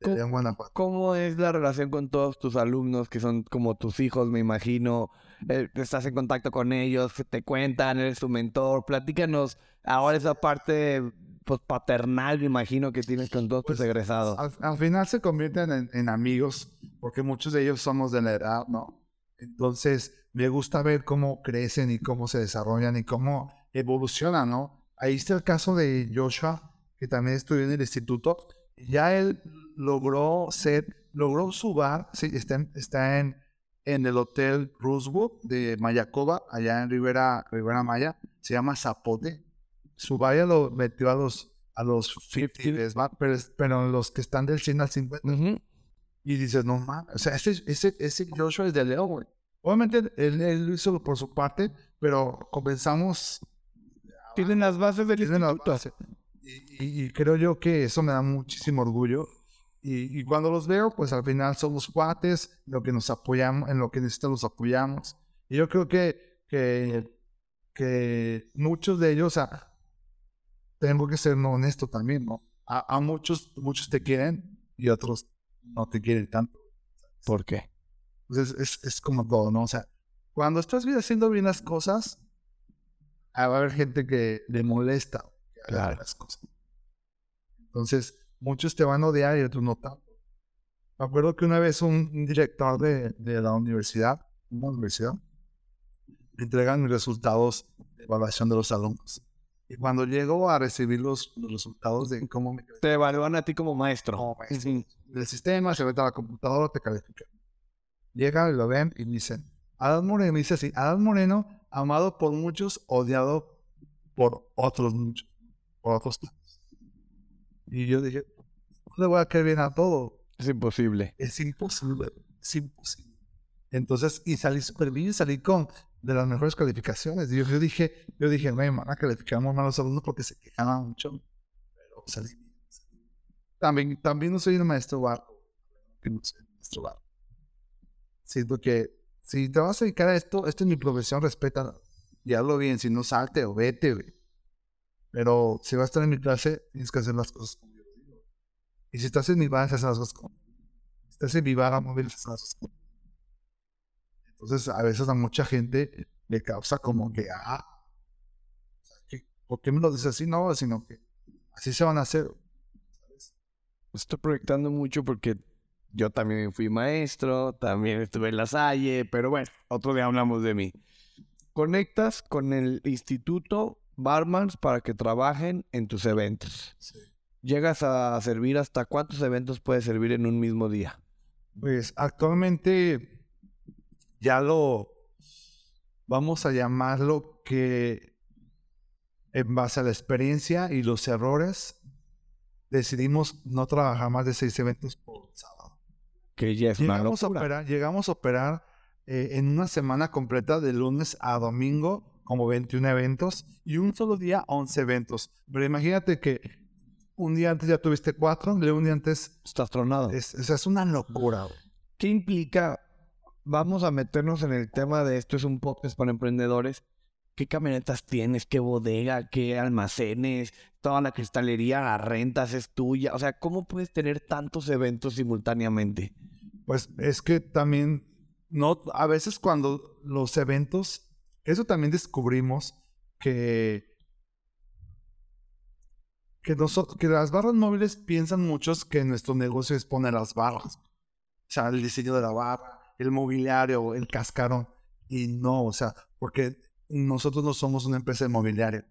Speaker 1: ¿Cómo-
Speaker 2: en Guanajuato.
Speaker 1: ¿Cómo es la relación con todos tus alumnos que son como tus hijos, me imagino? Eh, estás en contacto con ellos, te cuentan, eres su mentor. Platícanos ahora esa parte pues, paternal, me imagino, que tienes con todos
Speaker 2: Pues,
Speaker 1: tus egresados.
Speaker 2: Al, al final se convierten en, en amigos porque muchos de ellos somos de la edad, ¿no? Entonces, me gusta ver cómo crecen y cómo se desarrollan y cómo evolucionan, ¿no? Ahí está el caso de Joshua, que también estudió en el instituto. Ya él logró ser, logró su bar, sí, está en, está en, en el Hotel Rosewood de Mayacoba, allá en Rivera, Rivera Maya, se llama Zapote. Su bar ya lo metió a los, a los 50, pero, pero los que están del 100 al 50. Y dices, no mames, o sea, ese, ese, ese Joshua es de León, güey. Obviamente él, él lo hizo por su parte, pero comenzamos.
Speaker 1: Tienen las bases del instituto.
Speaker 2: bases. Y, y- y creo yo que eso me da muchísimo orgullo. Y, y cuando los veo, pues al final somos cuates, lo que nos apoyamos, en lo que necesitan los apoyamos. Y yo creo que, que, que muchos de ellos, o sea, tengo que ser honesto también, ¿no? A, a muchos, muchos te quieren y otros no te quieren tanto.
Speaker 1: ¿Por qué?
Speaker 2: Pues es, es, es como todo, ¿no? O sea, cuando estás bien haciendo bien las cosas, ah, va a haber gente que le molesta que
Speaker 1: Claro.
Speaker 2: las cosas. Entonces, muchos te van a odiar y otros no tanto. Me acuerdo que una vez un, un director de, de la universidad, una universidad, entregan mis resultados de evaluación de los alumnos. Y cuando llego a recibir los, los resultados de cómo me
Speaker 1: Te evalúan a ti como maestro.
Speaker 2: como maestro
Speaker 1: Ujú.
Speaker 2: del sistema, se mete a la computadora, te califica. Llegan y lo ven y dicen, Adán Moreno, me dice así, Adán Moreno, amado por muchos, odiado por otros muchos, por otros tantos. Y yo dije, no le voy a caer bien a todo,
Speaker 1: Es imposible.
Speaker 2: es imposible, es imposible. Entonces, y salí súper bien, salí con de las mejores calificaciones. Yo, yo dije, yo dije, me van a calificar muy mal los alumnos porque se quejaban mucho. Pero salí. También, también no soy un maestro barco. No soy maestro barco. Que si te vas a dedicar a esto, esta es mi profesión, respeta y hazlo bien. Si no, salte o vete, güey. Pero si vas a estar en mi clase, tienes que hacer las cosas como yo digo. Y si estás en mi bar, haces las cosas como si estás en mi bar a móvil, haces las cosas como Entonces, a veces a mucha gente le causa como que, ah, ¿por qué me lo dices así? No, sino que así se van a hacer. ¿sabes?
Speaker 1: Estoy proyectando mucho porque yo también fui maestro, también estuve en la Salle, pero bueno, otro día hablamos de mí. Conectas con el instituto Barmans para que trabajen en tus eventos. Llegas a servir hasta cuántos eventos puedes servir en un mismo día.
Speaker 2: Pues actualmente ya lo vamos a llamarlo que en base a la experiencia y los errores decidimos no trabajar más de seis eventos por sábado.
Speaker 1: Que ya es una
Speaker 2: Llegamos a
Speaker 1: locura.
Speaker 2: operar, llegamos a operar eh, en una semana completa de lunes a domingo como 21 eventos y un solo día 11 eventos. Pero imagínate que un día antes ya tuviste cuatro, un día antes
Speaker 1: Estás tronado.
Speaker 2: es, o sea, es una locura.
Speaker 1: ¿Qué implica? Vamos a meternos en el tema de esto es un podcast para emprendedores. ¿Qué camionetas tienes? ¿Qué bodega? ¿Qué almacenes? Toda la cristalería, la rentas es tuya. O sea, ¿cómo puedes tener tantos eventos simultáneamente?
Speaker 2: Pues es que también, no, a veces cuando los eventos, eso también descubrimos que, que, noso- que las barras móviles piensan muchos que nuestro negocio es poner las barras. O sea, el diseño de la barra, el mobiliario, el cascarón. Y no, o sea, porque nosotros no somos una empresa de mobiliario.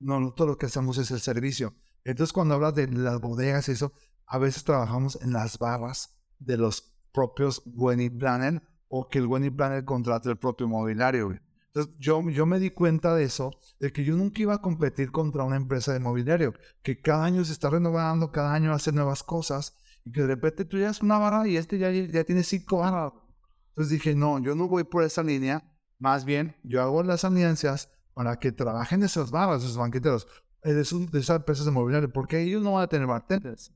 Speaker 2: No, no, todo lo que hacemos es el servicio. Entonces, cuando hablas de las bodegas y eso, a veces trabajamos en las barras de los propios wedding planner o que el wedding planner contrate el propio mobiliario. Entonces, yo, yo me di cuenta de eso, de que yo nunca iba a competir contra una empresa de mobiliario, que cada año se está renovando, cada año hace nuevas cosas, y que de repente tú ya es una barra y este ya, ya tiene cinco barras. Entonces dije, no, yo no voy por esa línea, más bien yo hago las alianzas para que trabajen esas barras, esos banqueteros, de, esos- esas empresas de mobiliario, porque ellos no van a tener bartenders,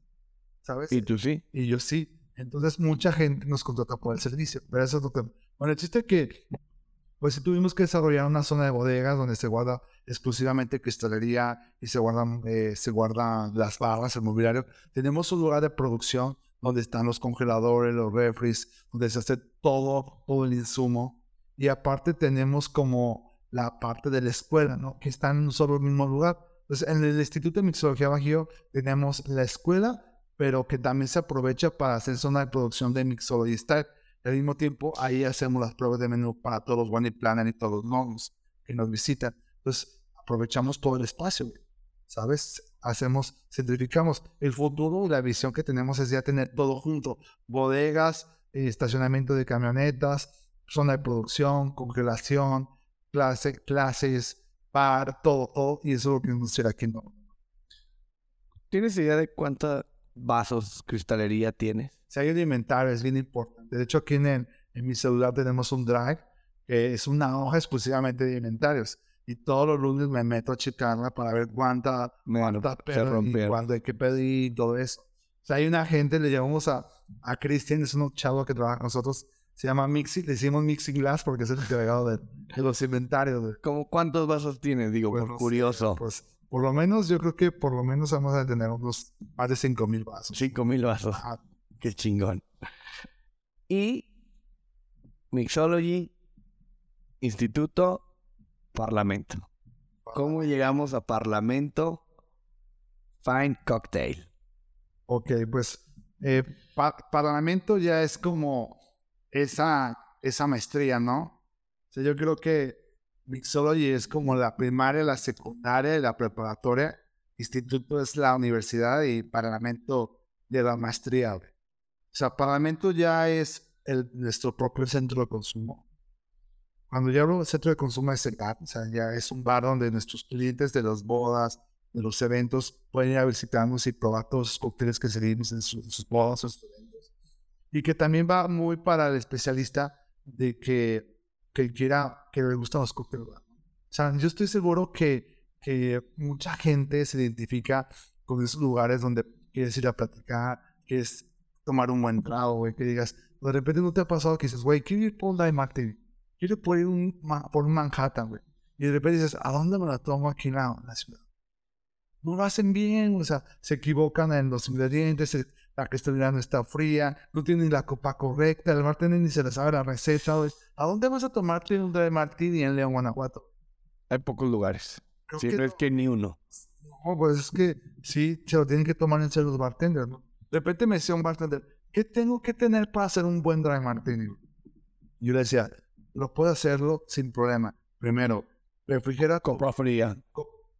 Speaker 2: ¿sabes?
Speaker 1: Y tú sí.
Speaker 2: Y yo sí. Entonces mucha gente nos contrata por el servicio. Pero eso es lo que... Bueno, el chiste es que pues sí tuvimos que desarrollar una zona de bodegas donde se guarda exclusivamente cristalería y se guardan, eh, se guardan las barras, el mobiliario. Tenemos un lugar de producción donde están los congeladores, los refris, donde se hace todo, todo el insumo. Y aparte tenemos como la parte de la escuela, ¿no? Que está en solo mismo lugar. Entonces, en el Instituto de Mixología Bajío tenemos la escuela, pero que también se aprovecha para hacer zona de producción de Mixology Style. Al mismo tiempo, ahí hacemos las pruebas de menú para todos los One Planner y todos los nonos que nos visitan. Entonces, aprovechamos todo el espacio, ¿sabes? Hacemos, simplificamos. El futuro, la visión que tenemos es ya tener todo junto. Bodegas, estacionamiento de camionetas, zona de producción, congelación, clase, clases, bar, todo, todo. Y eso es lo que nos hacer aquí. ¿no?
Speaker 1: ¿Tienes idea de cuántos vasos cristalería tienes?
Speaker 2: Si hay un inventario, es bien importante. De hecho, aquí en, en mi celular tenemos un drive que es una hoja exclusivamente de inventarios. Y todos los lunes me meto a checarla para ver cuánta, cuánta
Speaker 1: rompieron.
Speaker 2: cuándo hay que pedir, todo eso. O sea, hay una gente, le llamamos a, a Cristian, es un chavo que trabaja con nosotros, se llama Mixi, le decimos Mixi Glass porque es el encargado de, de los inventarios. de-
Speaker 1: ¿Cómo cuántos vasos tienes? Digo,
Speaker 2: pues,
Speaker 1: por
Speaker 2: sé,
Speaker 1: curioso.
Speaker 2: Pues, por lo menos, yo creo que por lo menos vamos a tener unos más de 5 mil vasos.
Speaker 1: Cinco mil vasos.
Speaker 2: Ajá.
Speaker 1: Qué chingón. Y Mixology, Instituto, Parlamento. ¿Cómo llegamos a Parlamento? Fine Cocktail.
Speaker 2: Ok, pues eh, pa- Parlamento ya es como esa, esa maestría, ¿no? O sea, yo creo que Mixology es como la primaria, la secundaria la preparatoria. Instituto es la universidad y Parlamento de la maestría. Sea, Parlamento ya es el, nuestro propio centro de consumo. Cuando yo hablo de centro de consumo es el bar, o sea, ya es un bar donde nuestros clientes de las bodas, de los eventos, pueden ir a visitarnos y probar todos los cócteles que servimos en sus, sus bodas sus eventos. Y que también va muy para el especialista de que, que quiera, que le gustan los cócteles. O sea, yo estoy seguro que, que mucha gente se identifica con esos lugares donde quieres ir a platicar, quieres tomar un buen trago, güey, que digas, de repente no te ha pasado que dices, güey, quiero ir por un Dime Martini, quiero ir por un, por un Manhattan, güey. Y de repente dices, ¿a dónde me la tomo aquí en la, ciudad? No lo hacen bien, o sea, se equivocan en los ingredientes, se- la cristalina no está fría, no tienen la copa correcta, el bartender ni se le sabe la receta. güey. ¿A dónde vas a tomarte un Dry Martini en León, Guanajuato?
Speaker 1: Hay pocos lugares.
Speaker 2: Creo
Speaker 1: Si
Speaker 2: que
Speaker 1: no es que ni uno.
Speaker 2: no, pues es que sí, se lo tienen que tomar en serio los bartenders, ¿no? De repente me decía un bartender, ¿qué tengo que tener para hacer un buen dry martini? Yo le decía, lo puedo hacerlo sin problema. Primero, refrigera, co-
Speaker 1: Compra fría.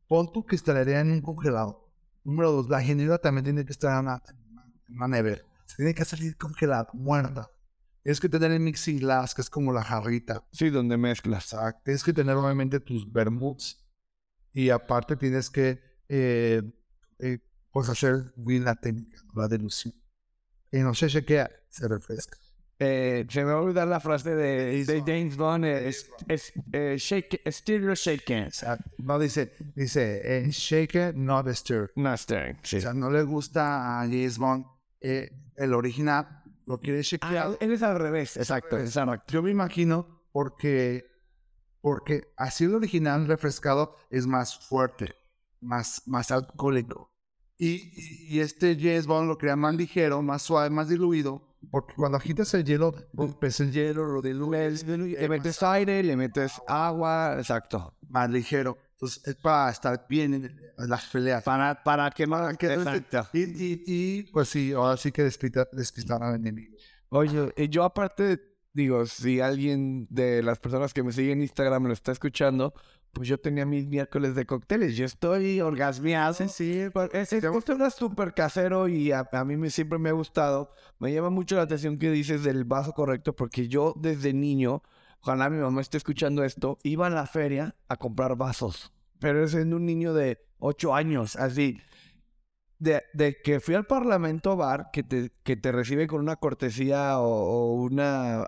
Speaker 2: pon tu cristalería en un congelado. Número dos, la ginebra también tiene que estar en una, en una nevera. Se tiene que salir congelada, muerta. Tienes que tener el mixing glass, que es como la jarrita.
Speaker 1: Sí, donde mezclas.
Speaker 2: Exacto. Tienes que tener obviamente tus vermuts y aparte tienes que eh, eh, pues hacer bien la técnica, la delusión. Y no se chequea, se refresca.
Speaker 1: Eh, se me va a olvidar la frase de, de James Bond. eh, Es, es, eh, shake, stereo shaken.
Speaker 2: Exacto. No dice, dice, eh, shake it, not stir.
Speaker 1: No stirring, sí.
Speaker 2: O sea, no le gusta a James Bond eh, el original, lo quiere shakear.
Speaker 1: Ah, él es al revés. Exacto, exacto.
Speaker 2: Yo me imagino porque, porque así el original refrescado es más fuerte, más, más alcohólico. Y, y- este James Bond lo crea más ligero, más suave, más diluido, porque cuando agitas el hielo, rompes el hielo, lo diluyes,
Speaker 1: Le metes aire, le metes agua, exacto.
Speaker 2: más ligero. Entonces es para estar bien en, las peleas.
Speaker 1: Para, para que no...
Speaker 2: que-
Speaker 1: Exacto.
Speaker 2: Y, y, y, pues sí, ahora sí que despista- despistar al enemigo.
Speaker 1: Oye, y yo aparte, digo, si alguien de las personas que me siguen en Instagram lo está escuchando, pues yo tenía mis miércoles de cócteles. Yo estoy orgasmeado. Sí, sí. Es, es cóctel súper casero y a, a mí me, siempre me ha gustado. Me llama mucho la atención que dices del vaso correcto porque yo desde niño, ojalá mi mamá esté escuchando esto, iba a la feria a comprar vasos. Pero es en un niño de 8 años, así. De, de que fui al Parlamento Bar, que te, que te recibe con una cortesía o, o una...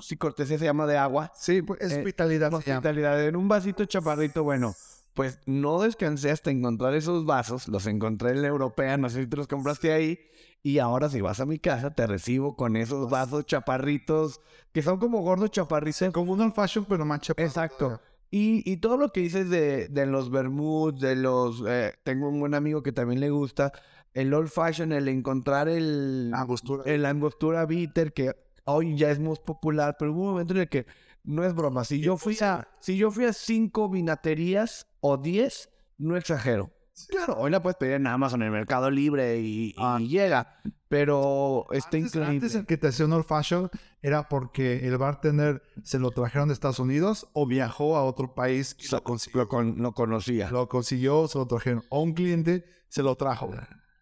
Speaker 1: sí, cortesía se llama de agua.
Speaker 2: Sí, pues es
Speaker 1: Eh,
Speaker 2: hospitalidad.
Speaker 1: Hospitalidad en un vasito chaparrito, bueno, pues no descansé hasta encontrar esos vasos, los encontré en la europea, no sé si te los compraste ahí, y ahora si vas a mi casa te recibo con esos vasos chaparritos, que son como gordos chaparritos.
Speaker 2: Como un old fashion, pero más chaparro.
Speaker 1: Exacto. Y, y todo lo que dices de, de los vermouths, de los... eh, tengo un buen amigo que también le gusta, el old fashion, el encontrar el...
Speaker 2: Angostura.
Speaker 1: El angostura bitter, que hoy ya es muy popular, pero hubo un momento en el que no es broma. Si yo fui a, si yo fui a cinco vinaterías o diez, no exagero. Claro, hoy la puedes pedir en Amazon, en el Mercado Libre y, y
Speaker 2: Ah.
Speaker 1: llega. Pero está
Speaker 2: Antes,
Speaker 1: increíble.
Speaker 2: antes el que te hacía un old fashion era porque el bartender se lo trajeron de Estados Unidos o viajó a otro país y lo consiguió.
Speaker 1: lo, con- lo conocía.
Speaker 2: Lo consiguió, se lo trajeron. O un cliente se lo trajo.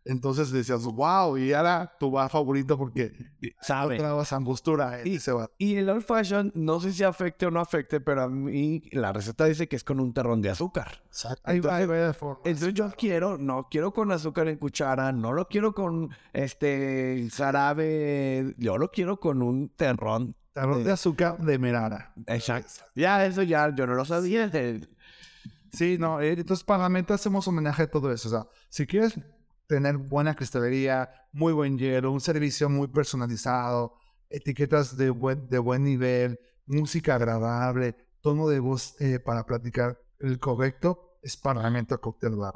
Speaker 2: Entonces decías, wow, y era tu bar favorito porque
Speaker 1: Sabe.
Speaker 2: encontrabas angostura en
Speaker 1: Y-
Speaker 2: ese bar.
Speaker 1: Y el old fashion, no sé si afecte o no afecte, pero a mí la receta dice que es con un terrón de azúcar.
Speaker 2: Hay,
Speaker 1: Entonces-
Speaker 2: hay varias formas.
Speaker 1: Entonces yo quiero, no quiero con azúcar en cuchara, no lo quiero con este jarabe, yo lo quiero con un terrón.
Speaker 2: Terrón de azúcar de merara.
Speaker 1: Exacto. Ya eso ya yo no lo sabía.
Speaker 2: Sí, no, eh, entonces para la meta hacemos homenaje a todo eso. O sea, si quieres tener buena cristalería, muy buen hielo, un servicio muy personalizado, etiquetas de buen, de buen nivel, música agradable, tono de voz eh, para platicar el correcto, es Parlamento Cocktail Bar.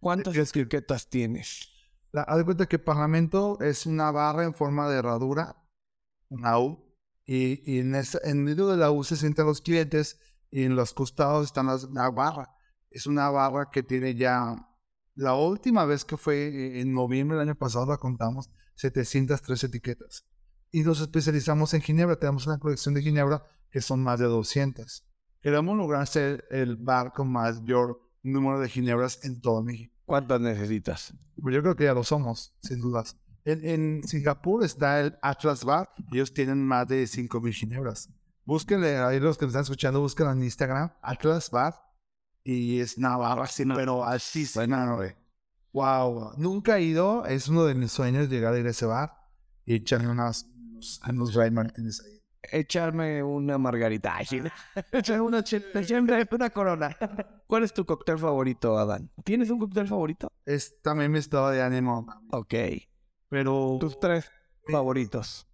Speaker 1: ¿Cuántas etiquetas tienes?
Speaker 2: La, haz de cuenta que Parlamento es una barra en forma de herradura, una U, y, y en, esa- en medio de la U se sientan los clientes y en los costados están las, la barra. Es una barra que tiene ya, la última vez que fue eh, en noviembre del año pasado la contamos, 703 etiquetas. Y nos especializamos en Ginebra, tenemos una colección de Ginebra que son más de 200. Queremos lograr ser el bar con mayor número de Ginebras en todo México.
Speaker 1: ¿Cuántas necesitas?
Speaker 2: Pues yo creo que ya lo somos, sin dudas. En, en Singapur está el Atlas Bar. Ellos tienen más de 5.000 ginebras. Búsquenle, ahí los que nos están escuchando, busquen en Instagram, Atlas Bar. Y es una barra así, pero así,
Speaker 1: Bueno, güey.
Speaker 2: wow. Nunca he ido, es uno de mis sueños llegar a ir a ese bar y echarme unas, unos, unos Ray Martínez ahí.
Speaker 1: Echarme una margarita. Sí. Echarme una, echarme una corona. ¿Cuál es tu cóctel favorito, Adán? ¿Tienes un cóctel favorito?
Speaker 2: Es también mi estado de ánimo.
Speaker 1: Ok.
Speaker 2: Pero,
Speaker 1: Tus tres favoritos.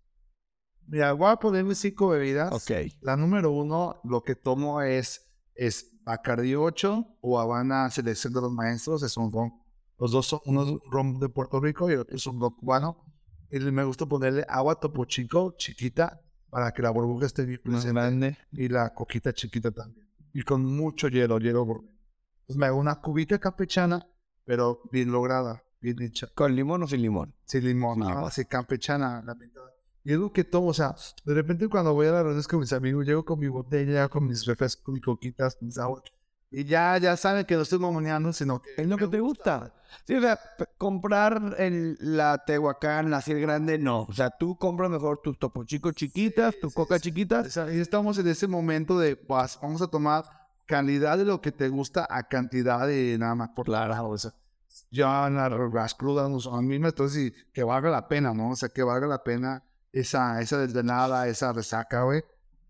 Speaker 2: mira, voy a ponerme cinco bebidas.
Speaker 1: Ok.
Speaker 2: La número uno, lo que tomo es, es Bacardi 8 o Habana Selección de los Maestros, es un ron. Los dos son unos ron de Puerto Rico y el otro es un ron cubano. Y me gusta ponerle agua topo chico, chiquita, para que la burbuja esté bien presente.
Speaker 1: grande.
Speaker 2: Y la coquita chiquita también. Y con mucho hielo, hielo gourmet. Entonces me hago una cubita campechana, pero bien lograda, bien hecha.
Speaker 1: ¿Con limón o sin limón?
Speaker 2: Sin limón,
Speaker 1: No.
Speaker 2: ¿no? así campechana la mitad. Y es lo que tomo, o sea, de repente cuando voy a las reuniones con mis amigos, llego con mi botella, con mis refrescos, mis coquitas, mis aguas. Y ya, ya saben que no estoy mamoneando, sino que...
Speaker 1: Es lo que te gusta. Sí, o sea, comprar el, la Tehuacán, la Ciel Grande, no. O sea, tú compras mejor tus topo chicos chiquitas, tus
Speaker 2: sí,
Speaker 1: coca
Speaker 2: sí. O
Speaker 1: chiquitas.
Speaker 2: sea, y estamos en ese momento de, pues, vamos a tomar calidad de lo que te gusta a cantidad de nada más por la o sea, ya las las crudas no son mismas, entonces y que valga la pena, ¿no? O sea, que valga la pena esa, esa desvelada, esa resaca, güey.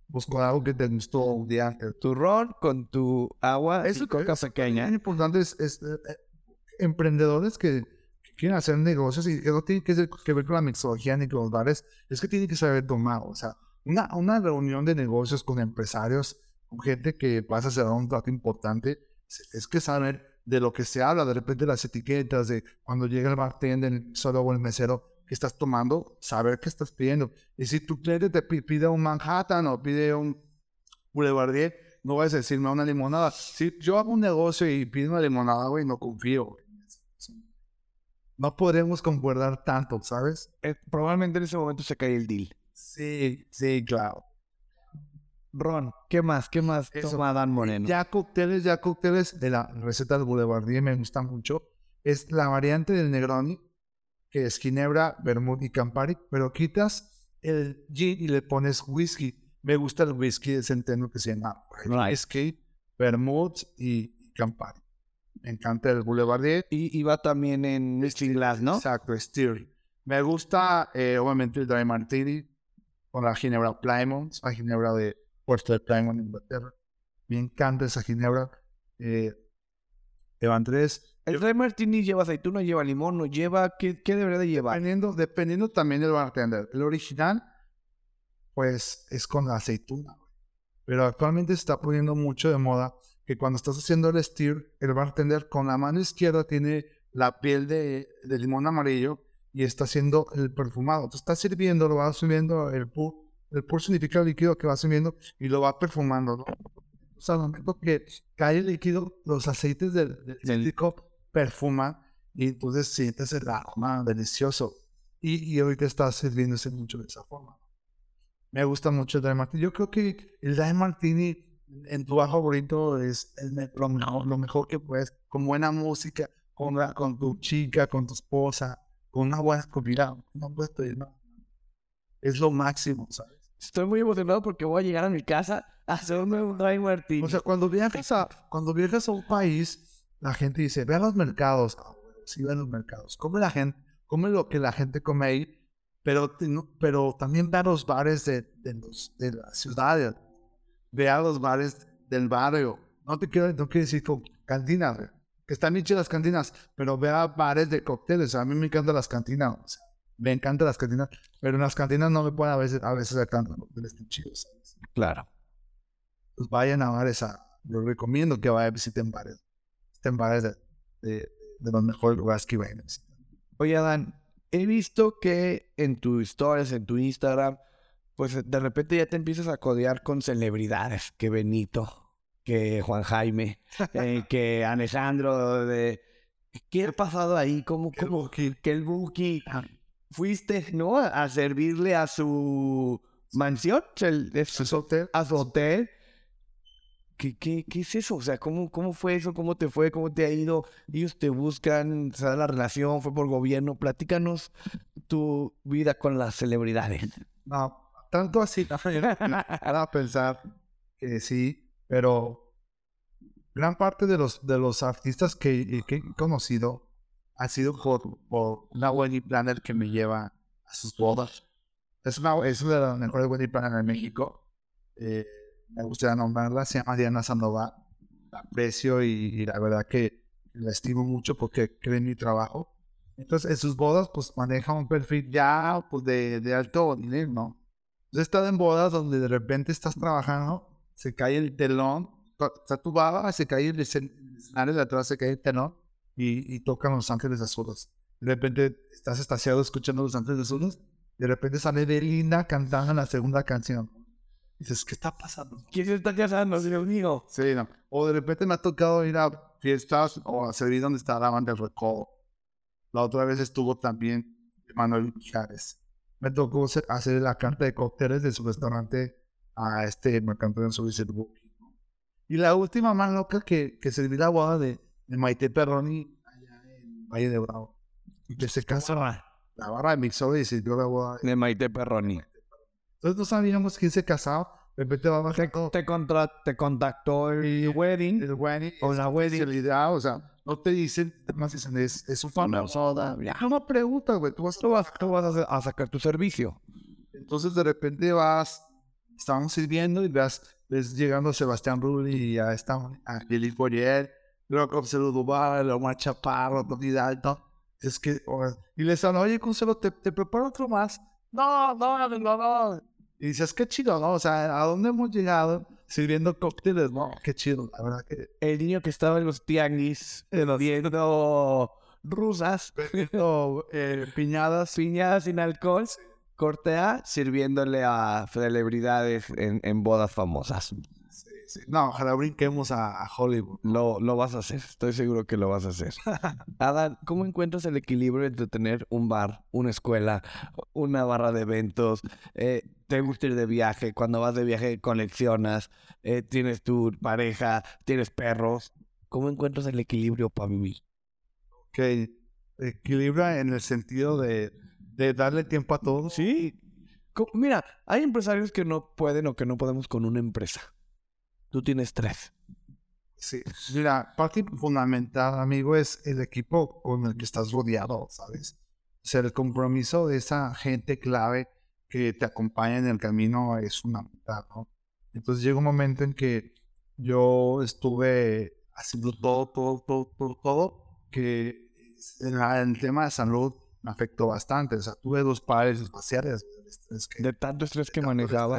Speaker 2: Busco algo que te gustó un día.
Speaker 1: Tu ron con tu agua
Speaker 2: Eso
Speaker 1: y coca
Speaker 2: eso
Speaker 1: pequeña.
Speaker 2: también importante es, es, eh, eh, emprendedores que, que quieren hacer negocios y que no tiene que, que ver con la mixología ni con los bares, es que tienen que saber tomar. O sea, una, una reunión de negocios con empresarios, con gente que vas a hacer un trato importante, es, es que saber de lo que se habla, de repente las etiquetas, de cuando llega el bartender, solo o el mesero, que estás tomando, saber qué estás pidiendo. Y si tu cliente te pi- pide un Manhattan o pide un Boulevardier, no vas a decirme una limonada. Si yo hago un negocio y pido una limonada, güey, no confío. güey. No podemos concordar tanto, ¿sabes?
Speaker 1: Eh, probablemente en ese momento se cae el deal.
Speaker 2: Sí, sí, claro.
Speaker 1: Ron, ¿qué más? ¿Qué más
Speaker 2: Eso.
Speaker 1: toma Adán Moreno?
Speaker 2: Ya cócteles, ya cócteles de la receta del Boulevardier me gusta mucho. Es la variante del Negroni, que es Ginebra, Vermouth y Campari, pero quitas el gin y le pones whisky. Me gusta el whisky de centeno que se llama
Speaker 1: Right.
Speaker 2: whisky, Vermouth y Campari. Me encanta el Boulevardier.
Speaker 1: Y, y va también en Mixing Glass, ¿no?
Speaker 2: Exacto, Steer. Me gusta, eh, obviamente, el Dry Martini con la Ginebra Plymouth, la Ginebra de Puerto de Plymouth, Inglaterra. Me encanta esa Ginebra. Eh, Evan 3.
Speaker 1: El Dry Martini lleva aceituna, lleva limón, no lleva... ¿Qué, qué debería de llevar?
Speaker 2: Dependiendo, dependiendo también del bartender. El original, pues, es con la aceituna. Pero actualmente se está poniendo mucho de moda que cuando estás haciendo el steer, el bartender con la mano izquierda tiene la piel de, de limón amarillo y está haciendo el perfumado. Tú estás sirviendo, lo va subiendo el pur. El pur significa el líquido que va subiendo y lo va perfumando, ¿no? O sea, al momento que cae el líquido, los aceites del, del
Speaker 1: Del-
Speaker 2: perfuman y entonces sientes el aroma delicioso. Y, y ahorita está sirviéndose mucho de esa forma. Me gusta mucho el Dry Martini. Yo creo que el Dry Martini en tu bajo favorito es el, lo, lo, mejor que puedes, con buena música, con, con tu chica, con tu esposa, con una buena comida. No puedes pedir nada. Es lo máximo, ¿sabes?
Speaker 1: Estoy muy emocionado porque voy a llegar a mi casa a hacerme un Dry Martini.
Speaker 2: O sea, cuando viajas a, cuando viajas a un país, la gente dice, ve a los mercados. Ah, sí, ve a los mercados. Come la gente, come lo que la gente come ahí, pero, pero también ve a los bares de, de, los, de la ciudad, ve a los bares del barrio. No te quiero, no quiero decir con cantinas, que están bien las cantinas, pero ve a bares de cócteles. A mí me encantan las cantinas. me encantan las cantinas, pero en las cantinas no me pueden a veces, a veces cantar cócteles tan chidos.
Speaker 1: Claro.
Speaker 2: Pues vayan a bares a, les recomiendo que vayan a visiten bares. Bares de, de, de los mejores lugares que
Speaker 1: Oye, Adán, he visto que en tus stories, en tu Instagram, pues de repente ya te empiezas a codear con celebridades, que Benito, que Juan Jaime, eh, que Alejandro, de... ¿Qué ha pasado ahí? ¿Cómo, cómo, que, el Buki fuiste, ¿no? A servirle a su mansión, a su hotel. A su hotel. ¿Qué, qué, qué es eso? O sea, ¿cómo, ¿cómo fue eso? ¿Cómo te fue? ¿Cómo te ha ido? Ellos te buscan, se da la relación, fue por gobierno. Platícanos tu vida con las celebridades.
Speaker 2: No, tanto así, a pensar que sí, pero gran parte de los, de los artistas que, que he conocido ha sido por, por una wedding planner que me lleva a sus bodas. Es una, es una de las mejores wedding planners en México. Eh, me gustaría nombrarla, se llama Diana Sandoval. La aprecio y, la verdad que la estimo mucho porque cree en mi trabajo. Entonces, en sus bodas, pues maneja un perfil ya pues, de, de alto nivel, ¿no? Yo he estado en bodas donde de repente estás trabajando, se cae el telón, está tu baba, se cae el escenario de atrás, se cae el telón y, y tocan Los Ángeles Azules. De repente estás estaciado escuchando Los Ángeles Azules, de repente sale Belinda cantando la segunda canción. Dices, ¿qué está pasando?
Speaker 1: ¿Qué se está casando, Dios mío?
Speaker 2: Sí, no. O de repente me ha tocado ir a fiestas o a servir donde está la banda de recodo. La otra vez estuvo también Manuel Mijares me tocó hacer la carta de cócteles de su restaurante a este mercantero en su Y la última más loca que, que serví la boda de, de Maite Perroni allá en Valle de Bravo. Y que se casó la barra de mixo y sirvió la boda
Speaker 1: de, Maite Perroni.
Speaker 2: Entonces no sabíamos quién se casaba. De repente va a
Speaker 1: te, te, contra, te contactó el wedding.
Speaker 2: El wedding.
Speaker 1: O la wedding.
Speaker 2: O sea, no te dicen, más dicen, es, es un famoso. No pregunta, güey. Tú vas,
Speaker 1: tú vas, tú vas a, sacar tu servicio.
Speaker 2: Entonces de repente vas, estaban sirviendo y ves, ves llegando a Sebastián Rulli y a esta a Lili Boyer, luego Consuelo Duval, Omar Chaparro, Tony alto Es que, y les hablan, oye, Consuelo, ¿te, te preparo otro más. No, no, no, no. Y dices, qué chido, ¿no? O sea, ¿a dónde hemos llegado? sirviendo cócteles, no, qué chido, la verdad que...
Speaker 1: El niño que estaba en los tianguis, viendo rusas,
Speaker 2: viendo eh, piñadas.
Speaker 1: Piñadas sin alcohol, cortea, sirviéndole a celebridades en, en bodas famosas.
Speaker 2: No, ojalá brinquemos a, Hollywood.
Speaker 1: Lo, lo vas a hacer, estoy seguro que lo vas a hacer. Adán, ¿cómo encuentras el equilibrio entre tener un bar, una escuela, una barra de eventos? Eh, ¿Te gusta ir de viaje? Cuando vas de viaje coleccionas, eh, tienes tu pareja, tienes perros. ¿Cómo encuentras el equilibrio para vivir?
Speaker 2: Que equilibra en el sentido de, de darle tiempo a todos.
Speaker 1: Sí. Mira, hay empresarios que no pueden o que no podemos con una empresa. Tú tienes tres.
Speaker 2: Sí, mira, parte fundamental, amigo, es el equipo con el que estás rodeado, ¿sabes? O sea, el compromiso de esa gente clave que te acompaña en el camino es fundamental, ¿no? Entonces llega un momento en que yo estuve haciendo todo, todo, todo, todo, todo, que en, el tema de salud me afectó bastante. O sea, tuve dos pares espaciales.
Speaker 1: de tanto estrés que manejaba.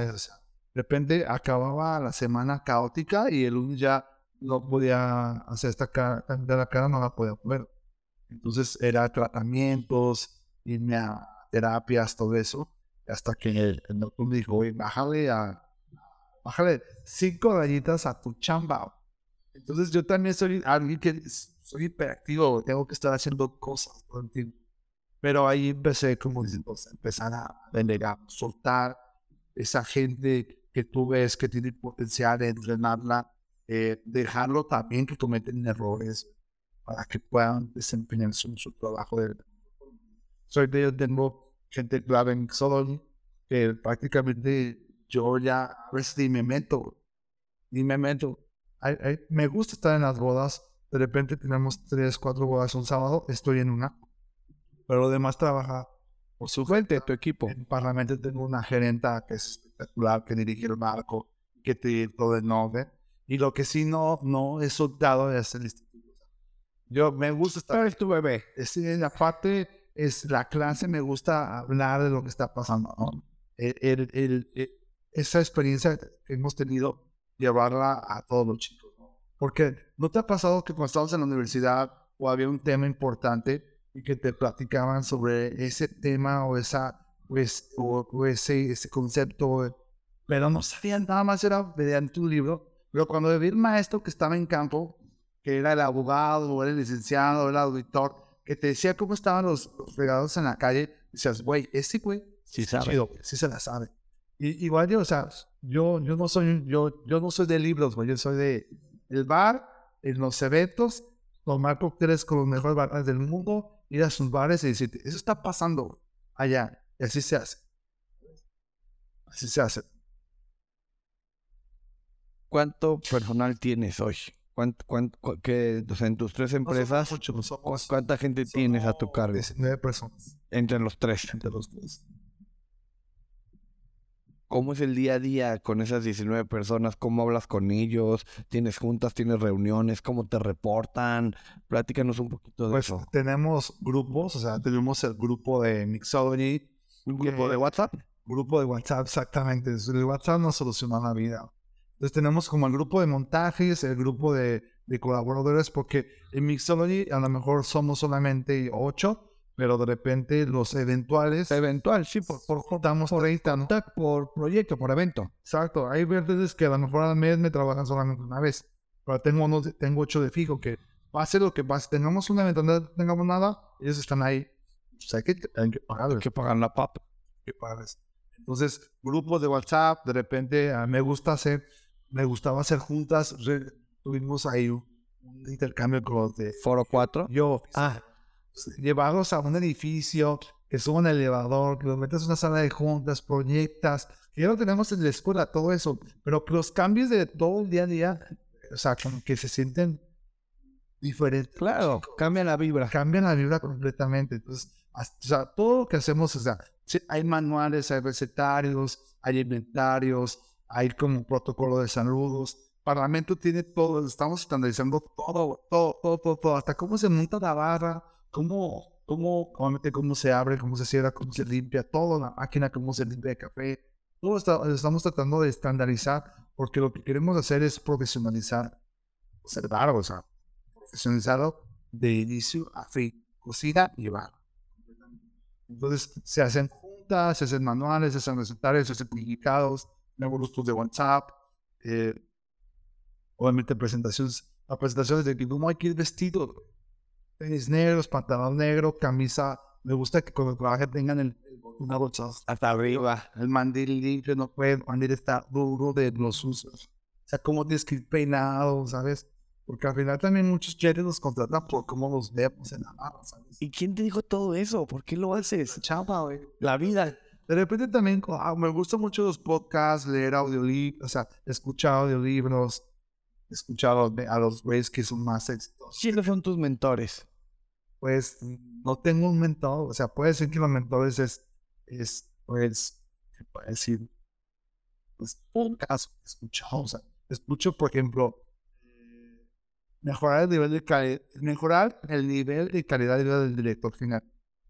Speaker 2: De repente acababa la semana caótica y el lunes ya no podía hacer esta cara, de la cara no la podía mover. Entonces era tratamientos, irme a terapias, todo eso. Hasta que el, doctor me dijo, oye, bájale a, bájale cinco rayitas a tu chamba. Entonces yo también soy alguien que soy hiperactivo, tengo que estar haciendo cosas todo el tiempo. Pero ahí empecé, como dices, a empezar a delegar, soltar esa gente que tú ves que tiene potencial de entrenarla, eh, dejarlo también que cometen errores para que puedan desempeñarse en su trabajo. De... Soy de, tengo gente clave en solo que prácticamente yo ya a veces me meto, ni me meto. me gusta estar en las bodas, de repente tenemos tres, cuatro bodas un sábado, estoy en una, pero lo demás trabaja
Speaker 1: por su gente, tu equipo.
Speaker 2: En Parlamento tengo una gerenta que es espectacular, que dirige el barco, que te todo el nombre. Y lo que sí no, no he soltado es el instituto. Yo me gusta estar.
Speaker 1: es tu bebé.
Speaker 2: Es, la parte es la clase, me gusta hablar de lo que está pasando. El, el, esa experiencia que hemos tenido, llevarla a todos los chicos. Porque ¿no te ha pasado que cuando estabas en la universidad o había un tema importante y que te platicaban sobre ese tema o, esa, pues, o, ese, ese concepto, pero no sabían nada más, era mediante tu libro? Pero cuando vi el maestro que estaba en campo, que era el abogado, o era el licenciado, o el auditor, que te decía cómo estaban los, regados en la calle, decías, güey, ese güey
Speaker 1: sí sabe.
Speaker 2: sí se la sabe. Y, igual yo, o sea, yo, yo no soy, yo, yo no soy de libros, güey, yo soy de el bar, en los eventos, tomar cócteles con los mejores bares del mundo, ir a sus bares y decir, eso está pasando allá. Y así se hace. Así se hace.
Speaker 1: ¿Cuánto personal tienes hoy? ¿Cuánto, cuánto, que, o sea, en tus tres empresas, ¿cuánta gente tienes a tu cargo?
Speaker 2: 19 personas.
Speaker 1: Entre los tres.
Speaker 2: Entre los tres.
Speaker 1: ¿Cómo es el día a día con esas 19 personas? ¿Cómo hablas con ellos? ¿Tienes juntas? ¿Tienes reuniones? ¿Cómo te reportan? Platícanos un poquito de
Speaker 2: pues,
Speaker 1: eso.
Speaker 2: Tenemos grupos, o sea, tenemos el grupo de Mixology.
Speaker 1: ¿Un grupo de WhatsApp?
Speaker 2: Grupo de WhatsApp, exactamente. El WhatsApp nos soluciona la vida. Entonces tenemos como el grupo de montajes, el grupo de, de colaboradores, porque en Mixology a lo mejor somos solamente ocho, pero de repente los eventuales.
Speaker 1: Eventual, sí, por, por
Speaker 2: juntamos por, ¿no?
Speaker 1: por proyecto, por evento.
Speaker 2: Exacto. Hay veces que a lo mejor al mes me trabajan solamente una vez, pero tengo, uno, tengo ocho de fijo que pase lo que pase, tengamos un evento, no tengamos nada, ellos están ahí. O sea, que, hay que
Speaker 1: pagarles. Hay que pagar la papa.
Speaker 2: Que pagarles. Entonces, grupos de WhatsApp, de repente a me gusta hacer, me gustaba hacer juntas, tuvimos ahí un, intercambio con los de
Speaker 1: Foro 4.
Speaker 2: Yo, ah, llevarlos a un edificio, que suban el elevador, que los metas en una sala de juntas, proyectas, ya lo tenemos en la escuela, todo eso, pero los cambios de todo el día a día, o sea, como que se sienten diferentes.
Speaker 1: Claro, cambian la vibra.
Speaker 2: Cambian la vibra completamente. Entonces, o sea, todo lo que hacemos, o sea, hay manuales, hay recetarios, hay inventarios, hay como protocolo de saludos. Parlamento tiene todo, estamos estandarizando todo, todo, todo, todo, hasta cómo se monta la barra, cómo, cómo, cómo se abre, cómo se cierra, cómo se limpia, toda la máquina, cómo se limpia el café. Todo estamos tratando de estandarizar porque lo que queremos hacer es profesionalizar, observar, o sea, profesionalizarlo de inicio a fin, cocina y bar. Entonces se hacen juntas, se hacen manuales, se hacen recetarios, se hacen publicados, nuevos grupos de WhatsApp, eh, obviamente presentaciones, las presentaciones de cómo hay que ir vestido, tenis negros, pantalón negro, camisa. Me gusta que cuando trabajen tengan el, una
Speaker 1: hasta arriba.
Speaker 2: El mandil limpio, no puede, el mandil está duro de los usos. O sea, cómo tienes que ir peinado, ¿sabes? Porque al final también muchos jefes nos contratan por cómo los vemos en la mano, ¿sabes?
Speaker 1: ¿Y quién te dijo todo eso? ¿Por qué lo haces?
Speaker 2: Chapa, güey.
Speaker 1: La vida.
Speaker 2: De repente también ah, me gustan mucho los podcasts, leer audiolibros, o sea, escuchar audiolibros, escuchar a los güeyes que son más exitosos.
Speaker 1: ¿Quiénes son tus mentores?
Speaker 2: Pues no tengo un mentor, o sea, puede ser que los mentores es, es pues, puede decir? Pues un caso, escuchado, o sea, escucho, por ejemplo, mejorar el nivel de calidad, mejorar el nivel de calidad de vida del director final.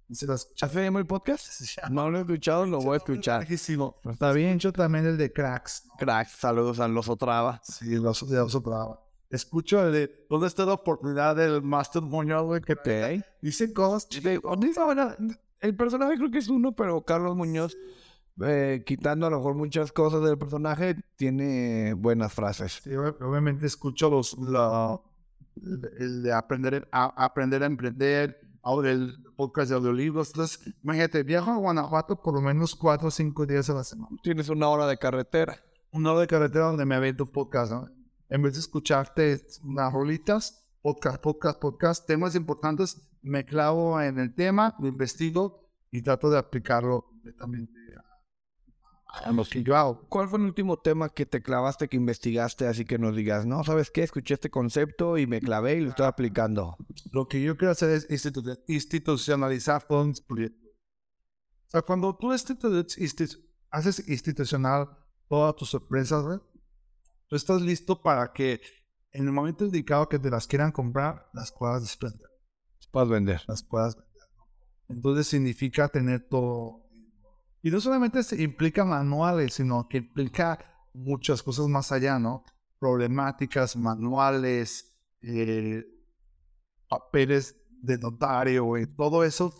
Speaker 1: ¿Se lo ¿Hace el podcast? No lo he escuchado, lo voy a escuchar.
Speaker 2: Está bien. Yo también el de Cracks.
Speaker 1: Cracks, saludos a los Otrava.
Speaker 2: Sí, los Otrava. Escucho el de ¿Dónde está la oportunidad del Master Muñoz, güey? Que te dice cosas.
Speaker 1: el personaje creo que es uno, pero Carlos Muñoz, eh, quitando a lo mejor muchas cosas del personaje, tiene buenas frases.
Speaker 2: Sí, obviamente escucho los, la, el de aprender a, aprender a emprender, ahora el podcast de audiolibros. Entonces, imagínate, viajo a Guanajuato por lo menos cuatro o cinco días a la semana.
Speaker 1: Tienes una hora de carretera.
Speaker 2: Una hora de carretera donde me avento podcast, ¿no? En vez de escucharte unas rolitas, podcast, podcast, podcast, temas importantes, me clavo en el tema, lo investigo y trato de aplicarlo completamente a, a lo que yo hago.
Speaker 1: ¿Cuál fue el último tema que te clavaste, que investigaste, así que nos digas, no, ¿sabes qué? Escuché este concepto y me clavé y lo estoy aplicando.
Speaker 2: Lo que yo quiero hacer es institu- institucionalizar todos mis proyectos. O sea, cuando tú institu- institu- haces institucional todas tus empresas, güey, tú estás listo para que en el momento indicado que te las quieran comprar, las puedas desprender,
Speaker 1: Puedes vender.
Speaker 2: las puedas vender. Entonces significa tener todo. Y no solamente se implica manuales, sino que implica muchas cosas más allá, ¿no? Problemáticas, manuales, eh, papeles de notario, güey, todo eso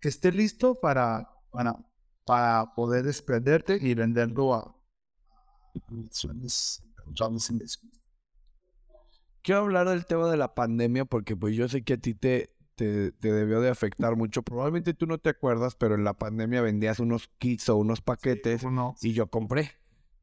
Speaker 2: que esté listo para, para, para poder desprenderte y venderlo a.
Speaker 1: Quiero hablar del tema de la pandemia porque pues yo sé que a ti te, te, te debió de afectar mucho. Probablemente tú no te acuerdas, pero en la pandemia vendías unos kits o unos paquetes
Speaker 2: Uno,
Speaker 1: y yo compré.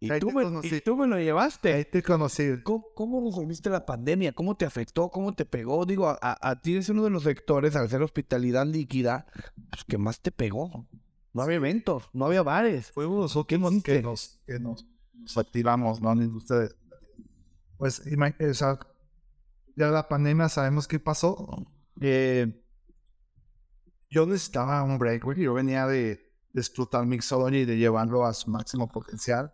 Speaker 1: Y tú, me, y tú me lo llevaste.
Speaker 2: ahí te conocí.
Speaker 1: ¿Cómo, ¿Cómo resolviste la pandemia? ¿Cómo te afectó? ¿Cómo te pegó? Digo, a, ti es uno de los sectores, al ser hospitalidad líquida, pues, que más te pegó. No había eventos, no había bares.
Speaker 2: Fuimos los últimos que nos, que nos, nos activamos, ¿no? De- Pues, ima- o sea, ya la pandemia sabemos qué pasó. Eh, yo necesitaba un break, güey. Yo venía de, de explotar Mixology y de llevarlo a su máximo potencial,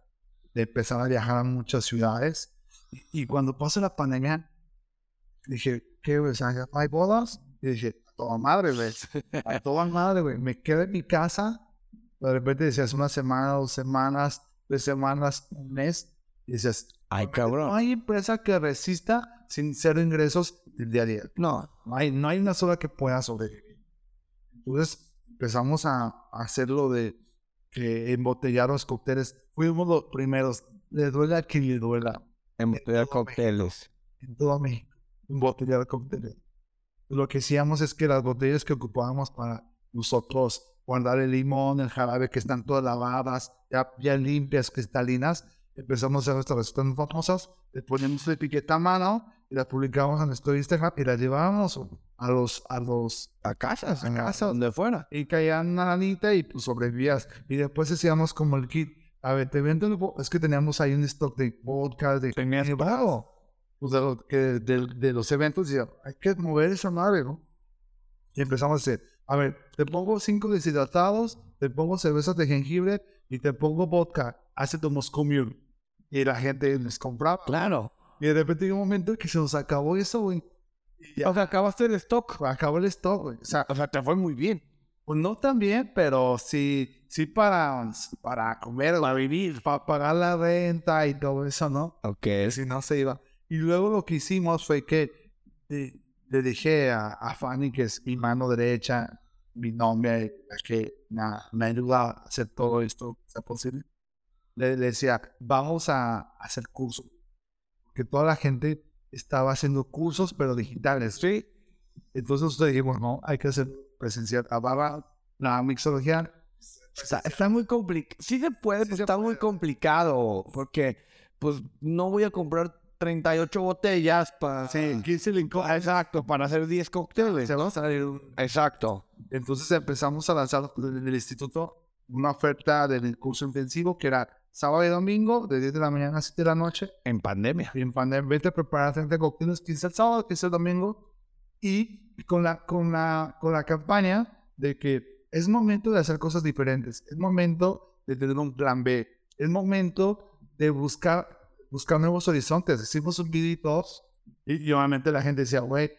Speaker 2: de empezar a viajar a muchas ciudades. Y, y cuando pasó la pandemia, dije, ¿qué, güey? ¿no hay bodas? Y dije, a toda madre, güey. A toda madre, güey. Me quedé en mi casa. De repente decías una semana, dos semanas, tres semanas, un mes. Y decías,
Speaker 1: Ay,
Speaker 2: no
Speaker 1: cabrón.
Speaker 2: hay empresa que resista sin cero ingresos del día a día.
Speaker 1: No,
Speaker 2: No hay, no hay una sola que pueda sobrevivir. Entonces empezamos a, a hacerlo de que embotellar los cócteles. Fuimos los primeros. Le duela a quien le duela.
Speaker 1: en botella de
Speaker 2: todo
Speaker 1: cócteles.
Speaker 2: En todo México. Embotellar cócteles. Lo que hacíamos es que las botellas que ocupábamos para nosotros guardar el limón, el jarabe que están todas lavadas, ya, ya limpias, cristalinas, empezamos a hacer nuestras recetas famosas, le poníamos la etiqueta a mano y las publicábamos en nuestro Instagram y las llevábamos a los, a los,
Speaker 1: A casas,
Speaker 2: A casas.
Speaker 1: casa, donde fuera.
Speaker 2: y caían una lanita y pues sobrevivías. Y después hacíamos como el kit. A ver, te vendo, es que teníamos ahí un stock de vodka, de...
Speaker 1: Tenías.
Speaker 2: Pues de, lo- que de, de los eventos, decía, hay que mover esa madre, ¿no? Y empezamos a hacer, a ver, te pongo cinco deshidratados, te pongo cervezas de jengibre y te pongo vodka, ácido Moscow Mule. Y la gente les compraba.
Speaker 1: Claro.
Speaker 2: Y de repente llegó un momento que se nos acabó eso, güey.
Speaker 1: O sea, acabaste el stock.
Speaker 2: acabó el stock, güey. O sea,
Speaker 1: O sea, te fue muy bien.
Speaker 2: pues no tan bien, pero sí, sí para, para comer, para vivir, para pagar la renta y todo eso, ¿no?
Speaker 1: Ok.
Speaker 2: Si no se iba. Y luego lo que hicimos fue que eh, le dije a, a Fanny, que es mi mano derecha, mi nombre, que me, me ayuda a hacer todo esto, sea posible. Le, le decía, vamos a, hacer cursos. Porque toda la gente estaba haciendo cursos, pero digitales.
Speaker 1: Sí.
Speaker 2: Entonces nosotros dijimos, no, hay que hacer presencial. Ahora la mixología
Speaker 1: Está, está muy complicado. Sí se puede,
Speaker 2: Sí
Speaker 1: pero
Speaker 2: se
Speaker 1: está muy
Speaker 2: puede.
Speaker 1: complicado. Porque, pues, no voy a comprar 38 botellas para...
Speaker 2: Sí, 15 licores.
Speaker 1: Exacto, para hacer 10 cócteles.
Speaker 2: Se va a salir un-
Speaker 1: Exacto.
Speaker 2: Entonces empezamos a lanzar en el instituto una oferta del curso intensivo que era sábado y domingo, de 10 de la mañana a 7 de la noche.
Speaker 1: En pandemia.
Speaker 2: Y en pandemia, vete a preparar 30 cócteles, 15 el sábado, 15 el domingo. Y con la, con, la, con la campaña de que es momento de hacer cosas diferentes. Es momento de tener un plan B. Es momento de buscar, buscar nuevos horizontes. Hicimos un video y, y obviamente la gente decía, güey,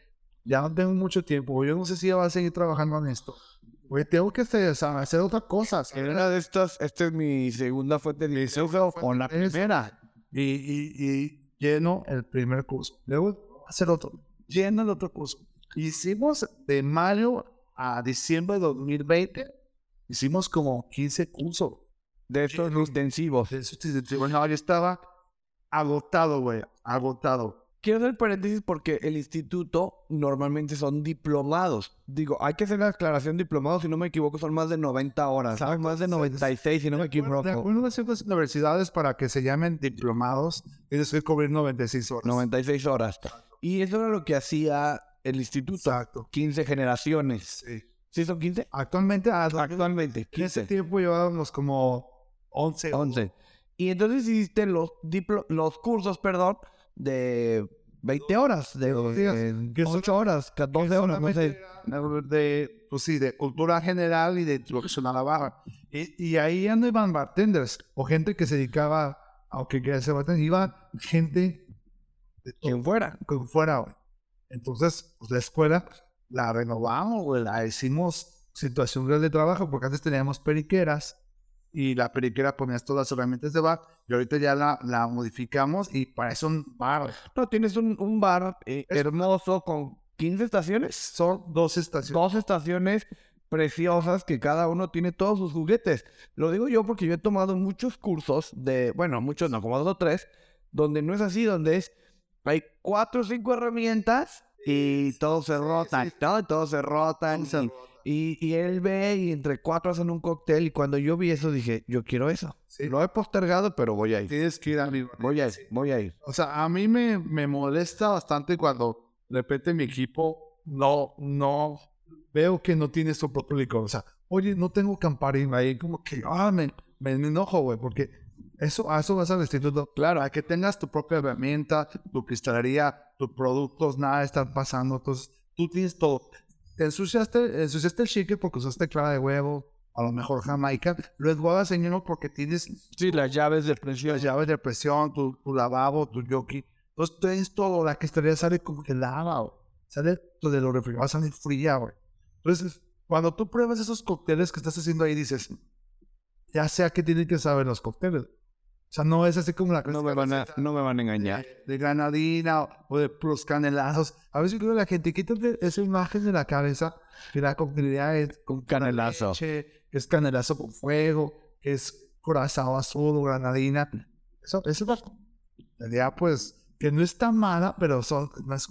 Speaker 2: ya no tengo mucho tiempo. Yo no sé si ya va a seguir trabajando en esto. Güey, tengo que hacer, hacer otras cosas.
Speaker 1: En una de estas, esta es mi segunda fuente de ingreso o la primera.
Speaker 2: y, y, y lleno el primer curso. Luego hacer otro. Lleno el otro curso. Hicimos de mayo a diciembre de 2020, hicimos como 15 cursos.
Speaker 1: De estos intensivos.
Speaker 2: De esos intensivos. No, yo estaba agotado, güey, agotado.
Speaker 1: Quiero hacer paréntesis porque el instituto normalmente son diplomados. Digo, hay que hacer la aclaración diplomados, si no me equivoco, son más de 90 horas. ¿sabes? Más de 96, si no me equivoco.
Speaker 2: De acuerdo a ciertas universidades, para que se llamen diplomados, tienes que cubrir 96 horas.
Speaker 1: 96 horas. Y eso era lo que hacía el instituto.
Speaker 2: Exacto.
Speaker 1: 15 generaciones.
Speaker 2: Sí.
Speaker 1: ¿Sí son 15?
Speaker 2: Actualmente, ah,
Speaker 1: Actualmente,
Speaker 2: en ese
Speaker 1: 15.
Speaker 2: tiempo llevábamos como 11.
Speaker 1: 11. Y entonces hiciste los, diplo- los cursos, perdón, de 20 horas, de
Speaker 2: que son-
Speaker 1: 8 horas, 14 horas, no sé.
Speaker 2: De, pues sí, de cultura general y de introducción a la barra. Y, y ahí ya no iban bartenders o gente que se dedicaba, aunque quería ser bartender, iba gente de
Speaker 1: Quien fuera.
Speaker 2: que fuera, güey. Entonces, pues la escuela la renovamos, güey, la hicimos situación real de trabajo, porque antes teníamos periqueras y la periquera ponías todas las herramientas de bar y ahorita ya la, la modificamos y parece un bar.
Speaker 1: No, tienes un, un bar eh, hermoso con 15 estaciones.
Speaker 2: Son dos estaciones.
Speaker 1: Dos estaciones preciosas que cada uno tiene todos sus juguetes. Lo digo yo porque yo he tomado muchos cursos de, bueno, muchos no, como dos o tres, donde no es así, donde es, hay cuatro o cinco herramientas y todos se rotan, ¿no? Todos se rotan. y- Y, y él ve y entre cuatro hacen un cóctel y cuando yo vi eso dije, yo quiero eso.
Speaker 2: Sí.
Speaker 1: Lo he postergado, pero voy a ir.
Speaker 2: Tienes que ir a mi
Speaker 1: Voy a ir, voy a ir.
Speaker 2: O sea, a mí me, me molesta bastante cuando de repente mi equipo no, no, veo que no tiene su propio licor. O sea, oye, no tengo camparín ahí, como que, ah, me, me, me enojo, güey, porque eso, a eso vas al instituto. Claro, a que tengas tu propia herramienta, tu cristalería, tus productos, nada estar pasando. Entonces, tú tienes todo. Te ensuciaste, ensuciaste el chique porque usaste clara de huevo, a lo mejor jamaica. Lo enjuagas en uno porque tienes
Speaker 1: Sí, las llaves de presión.
Speaker 2: las llaves de presión, tu, tu lavabo, tu yoki. Entonces tienes todo, la cristalería sale congelada, güey. Sale de lo refrigerado, sale fría, güey. Entonces, cuando tú pruebas esos cócteles que estás haciendo ahí, dices, ya sé a qué tienen que saber los cócteles. O sea, no es así como la
Speaker 1: No me van a, no me van a engañar.
Speaker 2: de, de granadina o, o de los canelazos. A veces creo que la gente quita esa imagen de la cabeza que la coctelería es con
Speaker 1: Canelazo.
Speaker 2: leche, es canelazo con fuego, es corazón azul o granadina. Eso, eso es la coctelería, pues, que no está mala, pero son, no es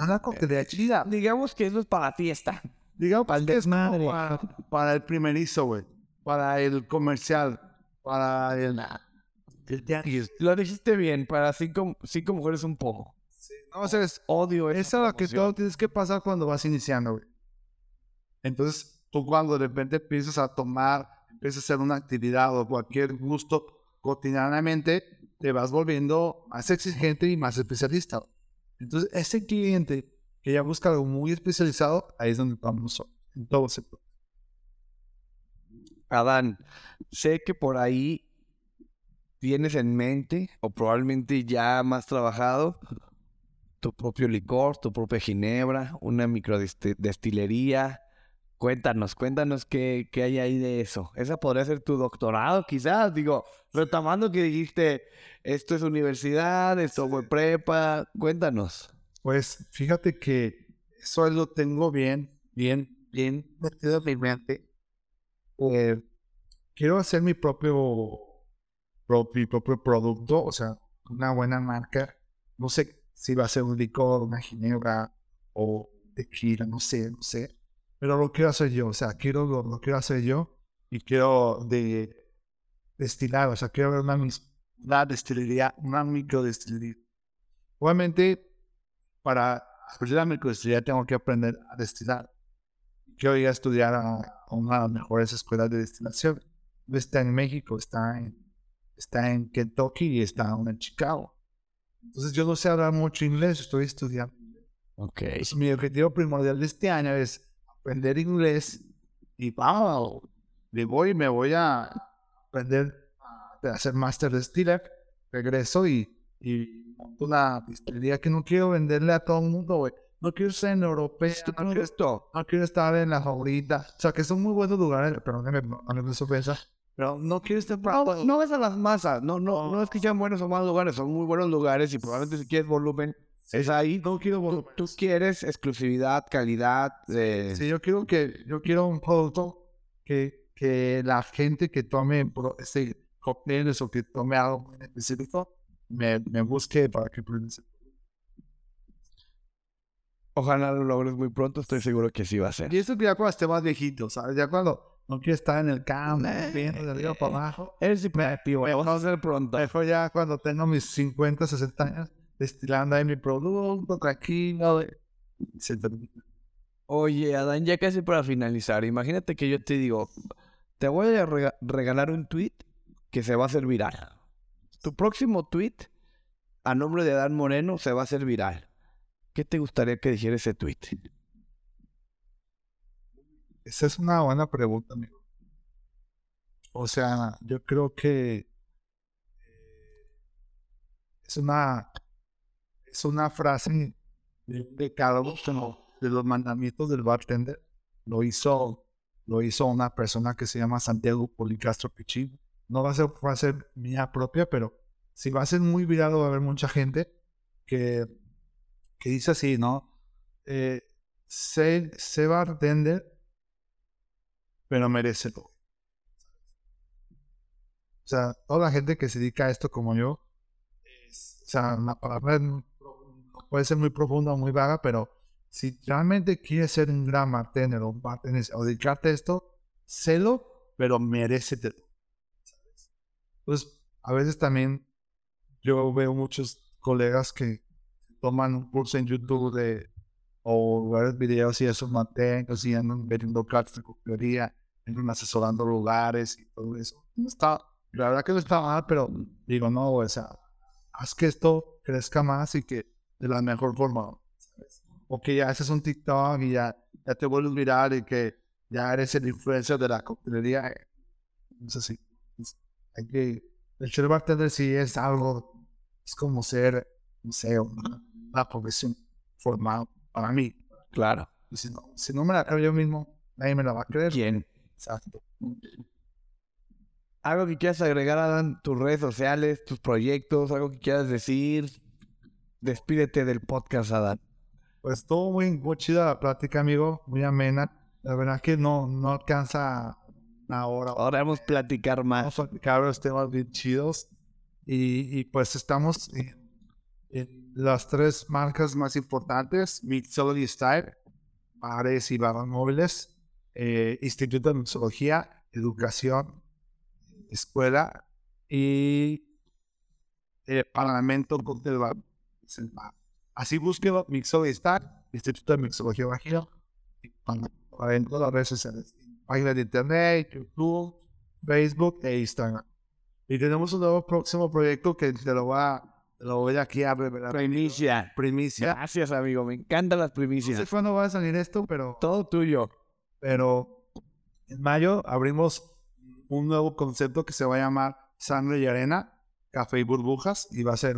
Speaker 2: una coctelería chida.
Speaker 1: Digamos que eso es para fiesta.
Speaker 2: Digamos es como
Speaker 1: desmadre.
Speaker 2: para, para el primerizo, güey. Para el comercial. Para el... el tianguis.
Speaker 1: Lo dijiste bien, para cinco, cinco mujeres un poco.
Speaker 2: No, o sea, es,
Speaker 1: Odio esa
Speaker 2: Esa es la que todo tienes que pasar cuando vas iniciando, güey. Entonces, tú cuando de repente empiezas a tomar, empiezas a hacer una actividad o cualquier gusto cotidianamente, te vas volviendo más exigente y más especialista. Entonces, ese cliente que ya busca algo muy especializado, ahí es donde vamos en todo sector.
Speaker 1: Adán, sé que por ahí tienes en mente, o probablemente ya más trabajado, tu propio licor, tu propia ginebra, una microdestilería. Cuéntanos, cuéntanos qué, qué hay ahí de eso. Esa podría ser tu doctorado, quizás. Digo, retomando que dijiste, esto es universidad, esto fue prepa. Cuéntanos.
Speaker 2: Pues fíjate que eso lo tengo bien, bien, bien metido en mi mente. Eh, quiero hacer mi propio, pro- mi propio producto, o sea, una buena marca. No sé si va a ser un licor, una ginebra o tequila, no sé, no sé. Pero lo quiero hacer yo, o sea, quiero, lo, lo quiero hacer yo y quiero de, destilar, o sea, quiero ver una, una destilería, una microdestilería. Obviamente, para abrir la microdestilería tengo que aprender a destilar. Quiero ir a estudiar a, a una de las mejores escuelas de destilación. Está en México, está en, está en Kentucky y está en Chicago. Entonces yo no sé hablar mucho inglés, estoy estudiando.
Speaker 1: Ok.
Speaker 2: Mi objetivo primordial de este año es aprender inglés y wow, me voy, me voy a aprender a hacer máster de distiller, regreso y, y monto una distillería que no quiero venderle a todo el mundo, güey. No quiero ser en europea, no quiero,
Speaker 1: Esto.
Speaker 2: no quiero estar en la favorita. O sea, que son muy buenos lugares, perdónenme, no no me ofensa, pero no quiero estar
Speaker 1: No, no es a las masas, no, no, no es que sean buenos o malos lugares, son muy buenos lugares y probablemente si quieres volumen, es ahí.
Speaker 2: No quiero
Speaker 1: Tú, tú quieres exclusividad, calidad, eh,
Speaker 2: Sí, yo quiero que yo quiero un producto que, que la gente que tome este cócteles o que tome algo en específico me, me busque para que.
Speaker 1: Ojalá lo logres muy pronto, estoy seguro que sí va a ser.
Speaker 2: Y eso ya cuando esté más viejito, ¿sabes? Ya cuando no quiere estar en el campo, viendo de arriba para abajo.
Speaker 1: Eres hiperactivo,
Speaker 2: me-
Speaker 1: vas a hacer pronto.
Speaker 2: Mejor ya cuando tengo mis 50, 60 años, destilando ahí mi producto, tranquilo.
Speaker 1: Oye, Adán, ya casi para finalizar, imagínate que yo te digo, te voy a rega- regalar un tweet que se va a hacer viral. Tu próximo tweet a nombre de Adán Moreno se va a hacer viral. ¿Qué te gustaría que dijera ese tweet?
Speaker 2: Esa es una buena pregunta, amigo. O sea, yo creo que eh, es una es una frase de un decálogo de los mandamientos del bartender. Lo hizo lo hizo una persona que se llama Santiago Policastro Pichín. No va a ser frase mía propia, pero si va a ser muy viral va a haber mucha gente que, que dice así, ¿no? Eh, sé, sé bartender, pero merecelo. O sea, toda la gente que se dedica a esto como yo, es- o sea, la palabra puede ser muy profunda o muy vaga, pero si realmente quieres ser un gran bartender o, bartender, o dedicarte a esto, sélo, pero merécetelo. ¿sabes? Entonces, a veces también yo veo muchos colegas que toman un curso en YouTube de o ver videos y esos mantengas y andan vendiendo cartas de coctelería, asesorando lugares y todo eso. No está, la verdad que no está mal, pero digo, no, o sea, haz que esto crezca más y que de la mejor forma, ¿sabes? O que ya haces un TikTok y ya, ya te vuelves viral y que ya eres el influencer de la coctelería. No así. Es- hay que, el ser bartender sí es algo, es como ser, no sé, una, una profesión formal para mí.
Speaker 1: Claro.
Speaker 2: Y si no, si no me la creo yo mismo, nadie me la va a creer.
Speaker 1: ¿Quién?
Speaker 2: Exacto.
Speaker 1: ¿Algo que quieras agregar, Adán? Tus redes sociales, tus proyectos, algo que quieras decir. Despídete del podcast, Adán.
Speaker 2: Pues todo muy, muy chida la plática, amigo, muy amena. La verdad que no, no alcanza una hora.
Speaker 1: Ahora vamos a platicar más.
Speaker 2: Vamos a platicar los temas bien chidos. Y, y pues estamos en, en las tres marcas más importantes: Mixology Style, bares y barras móviles, eh, Instituto de Mixología, Educación, Escuela y eh, Parlamento el bar. Así búsquelo, Mixology Style, Instituto de Mixología para en todas las redes sociales, páginas de internet, YouTube, Facebook e Instagram. Y tenemos un nuevo próximo proyecto que te lo voy a, lo voy aquí a revelar.
Speaker 1: Primicia.
Speaker 2: Primicia.
Speaker 1: Gracias, amigo. Me encantan las
Speaker 2: No sé
Speaker 1: primicias.
Speaker 2: cuándo va a salir esto, pero,
Speaker 1: Todo tuyo.
Speaker 2: Pero en mayo abrimos un nuevo concepto que se va a llamar Sangre y Arena, Café y Burbujas, y va a ser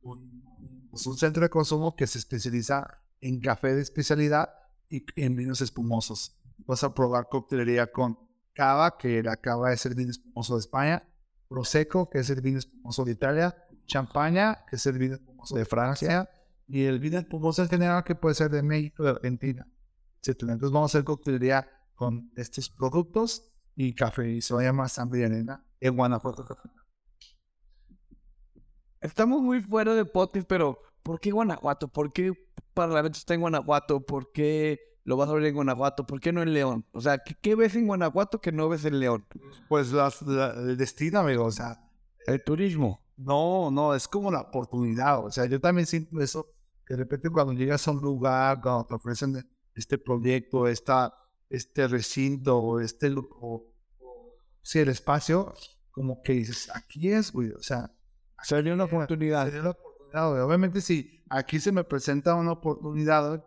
Speaker 2: pues, un centro de consumo que se especializa en café de especialidad y en vinos espumosos. Vas a probar coctelería con cava, que la cava es el vino espumoso de España, prosecco, que es el vino espumoso de Italia, champaña, que es el vino espumoso de Francia, y el vino espumoso en general, que puede ser de México, de Argentina, Entonces vamos a hacer coctelería con estos productos y café, y se va a llamar Sangre Arena en Guanajuato.
Speaker 1: Estamos muy fuera de podcast, pero ¿por qué Guanajuato? ¿Por qué Parlamento está en Guanajuato? ¿Por qué lo vas a ver en Guanajuato? ¿Por qué no en León? O sea, ¿qué, qué ves en Guanajuato que no ves en León?
Speaker 2: Pues las- la- el destino, amigo, o sea,
Speaker 1: El turismo.
Speaker 2: No, no, es como la oportunidad. O sea, yo también siento eso. Que de repente cuando llegas a un lugar, cuando te ofrecen este proyecto, esta, este recinto o este o, sí, el espacio, como que dices, aquí es, güey. O sea,
Speaker 1: Sería una oportunidad.
Speaker 2: sería la oportunidad, güey. Obviamente, si aquí se me presenta una oportunidad,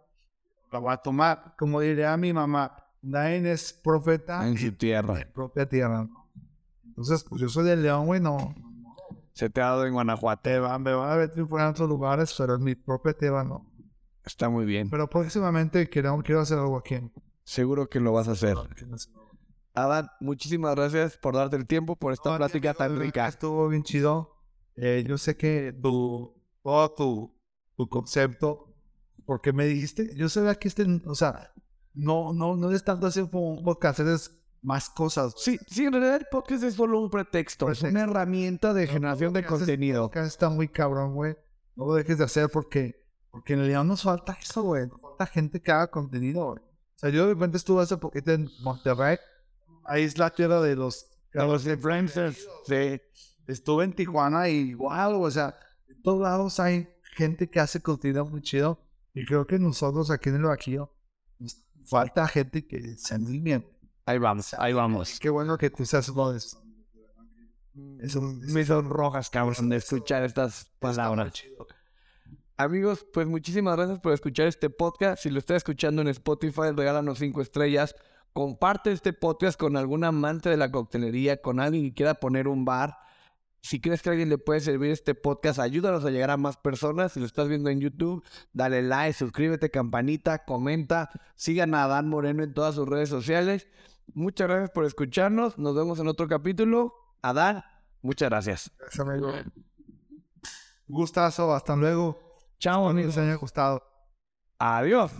Speaker 2: la voy a tomar. Como diría mi mamá, nadie es profeta
Speaker 1: En su tierra.
Speaker 2: en propia tierra. ¿no? Entonces, pues yo soy de León, güey, no.
Speaker 1: Se te ha dado en Guanajuato.
Speaker 2: Te me van a ver triunfar en otros lugares, pero en mi propia tierra no.
Speaker 1: Está muy bien.
Speaker 2: Pero próximamente quiero, quiero hacer algo aquí.
Speaker 1: Seguro que lo vas a hacer. Adán, muchísimas gracias por darte el tiempo, por esta
Speaker 2: No,
Speaker 1: plática
Speaker 2: amigo,
Speaker 1: tan rica.
Speaker 2: Estuvo bien chido. Eh, yo sé que tu, todo tu, tu concepto, porque me dijiste, yo sabía que este, o sea, no, no, no es tanto como un podcast, es más cosas.
Speaker 1: Sí, sí, en realidad el podcast es solo un pretexto, es una
Speaker 2: Pretexto.
Speaker 1: herramienta de
Speaker 2: No,
Speaker 1: generación de contenido.
Speaker 2: que haces está muy cabrón, güey. No lo dejes de hacer porque Porque en realidad nos falta eso, güey. Nos falta gente que haga contenido, güey. O sea, yo de repente estuve hace poquito en Monterrey. Ahí es la tierra de los...
Speaker 1: De los influencers. Sí.
Speaker 2: Estuve en Tijuana y wow, o sea, en todos lados hay gente que hace contenido muy chido. Y creo que nosotros aquí en el Bajío nos falta gente que se anime.
Speaker 1: Ahí vamos, ahí vamos.
Speaker 2: Qué bueno que tú seas uno de esos.
Speaker 1: Eso me son rojas, cabrón, de escuchar estas palabras. Amigos, pues muchísimas gracias por escuchar este podcast. Si lo estás escuchando en Spotify, regálanos cinco estrellas. Comparte este podcast con algún amante de la coctelería, con alguien que quiera poner un bar. Si crees que a alguien le puede servir este podcast, ayúdanos a llegar a más personas. Si lo estás viendo en YouTube, dale like, suscríbete, campanita, comenta. Sigan a Dan Moreno en todas sus redes sociales. Muchas gracias por escucharnos. Nos vemos en otro capítulo. Adán, muchas gracias.
Speaker 2: Gracias, amigo. Gustazo, hasta luego.
Speaker 1: Chao, amigos.
Speaker 2: les haya gustado.
Speaker 1: Adiós.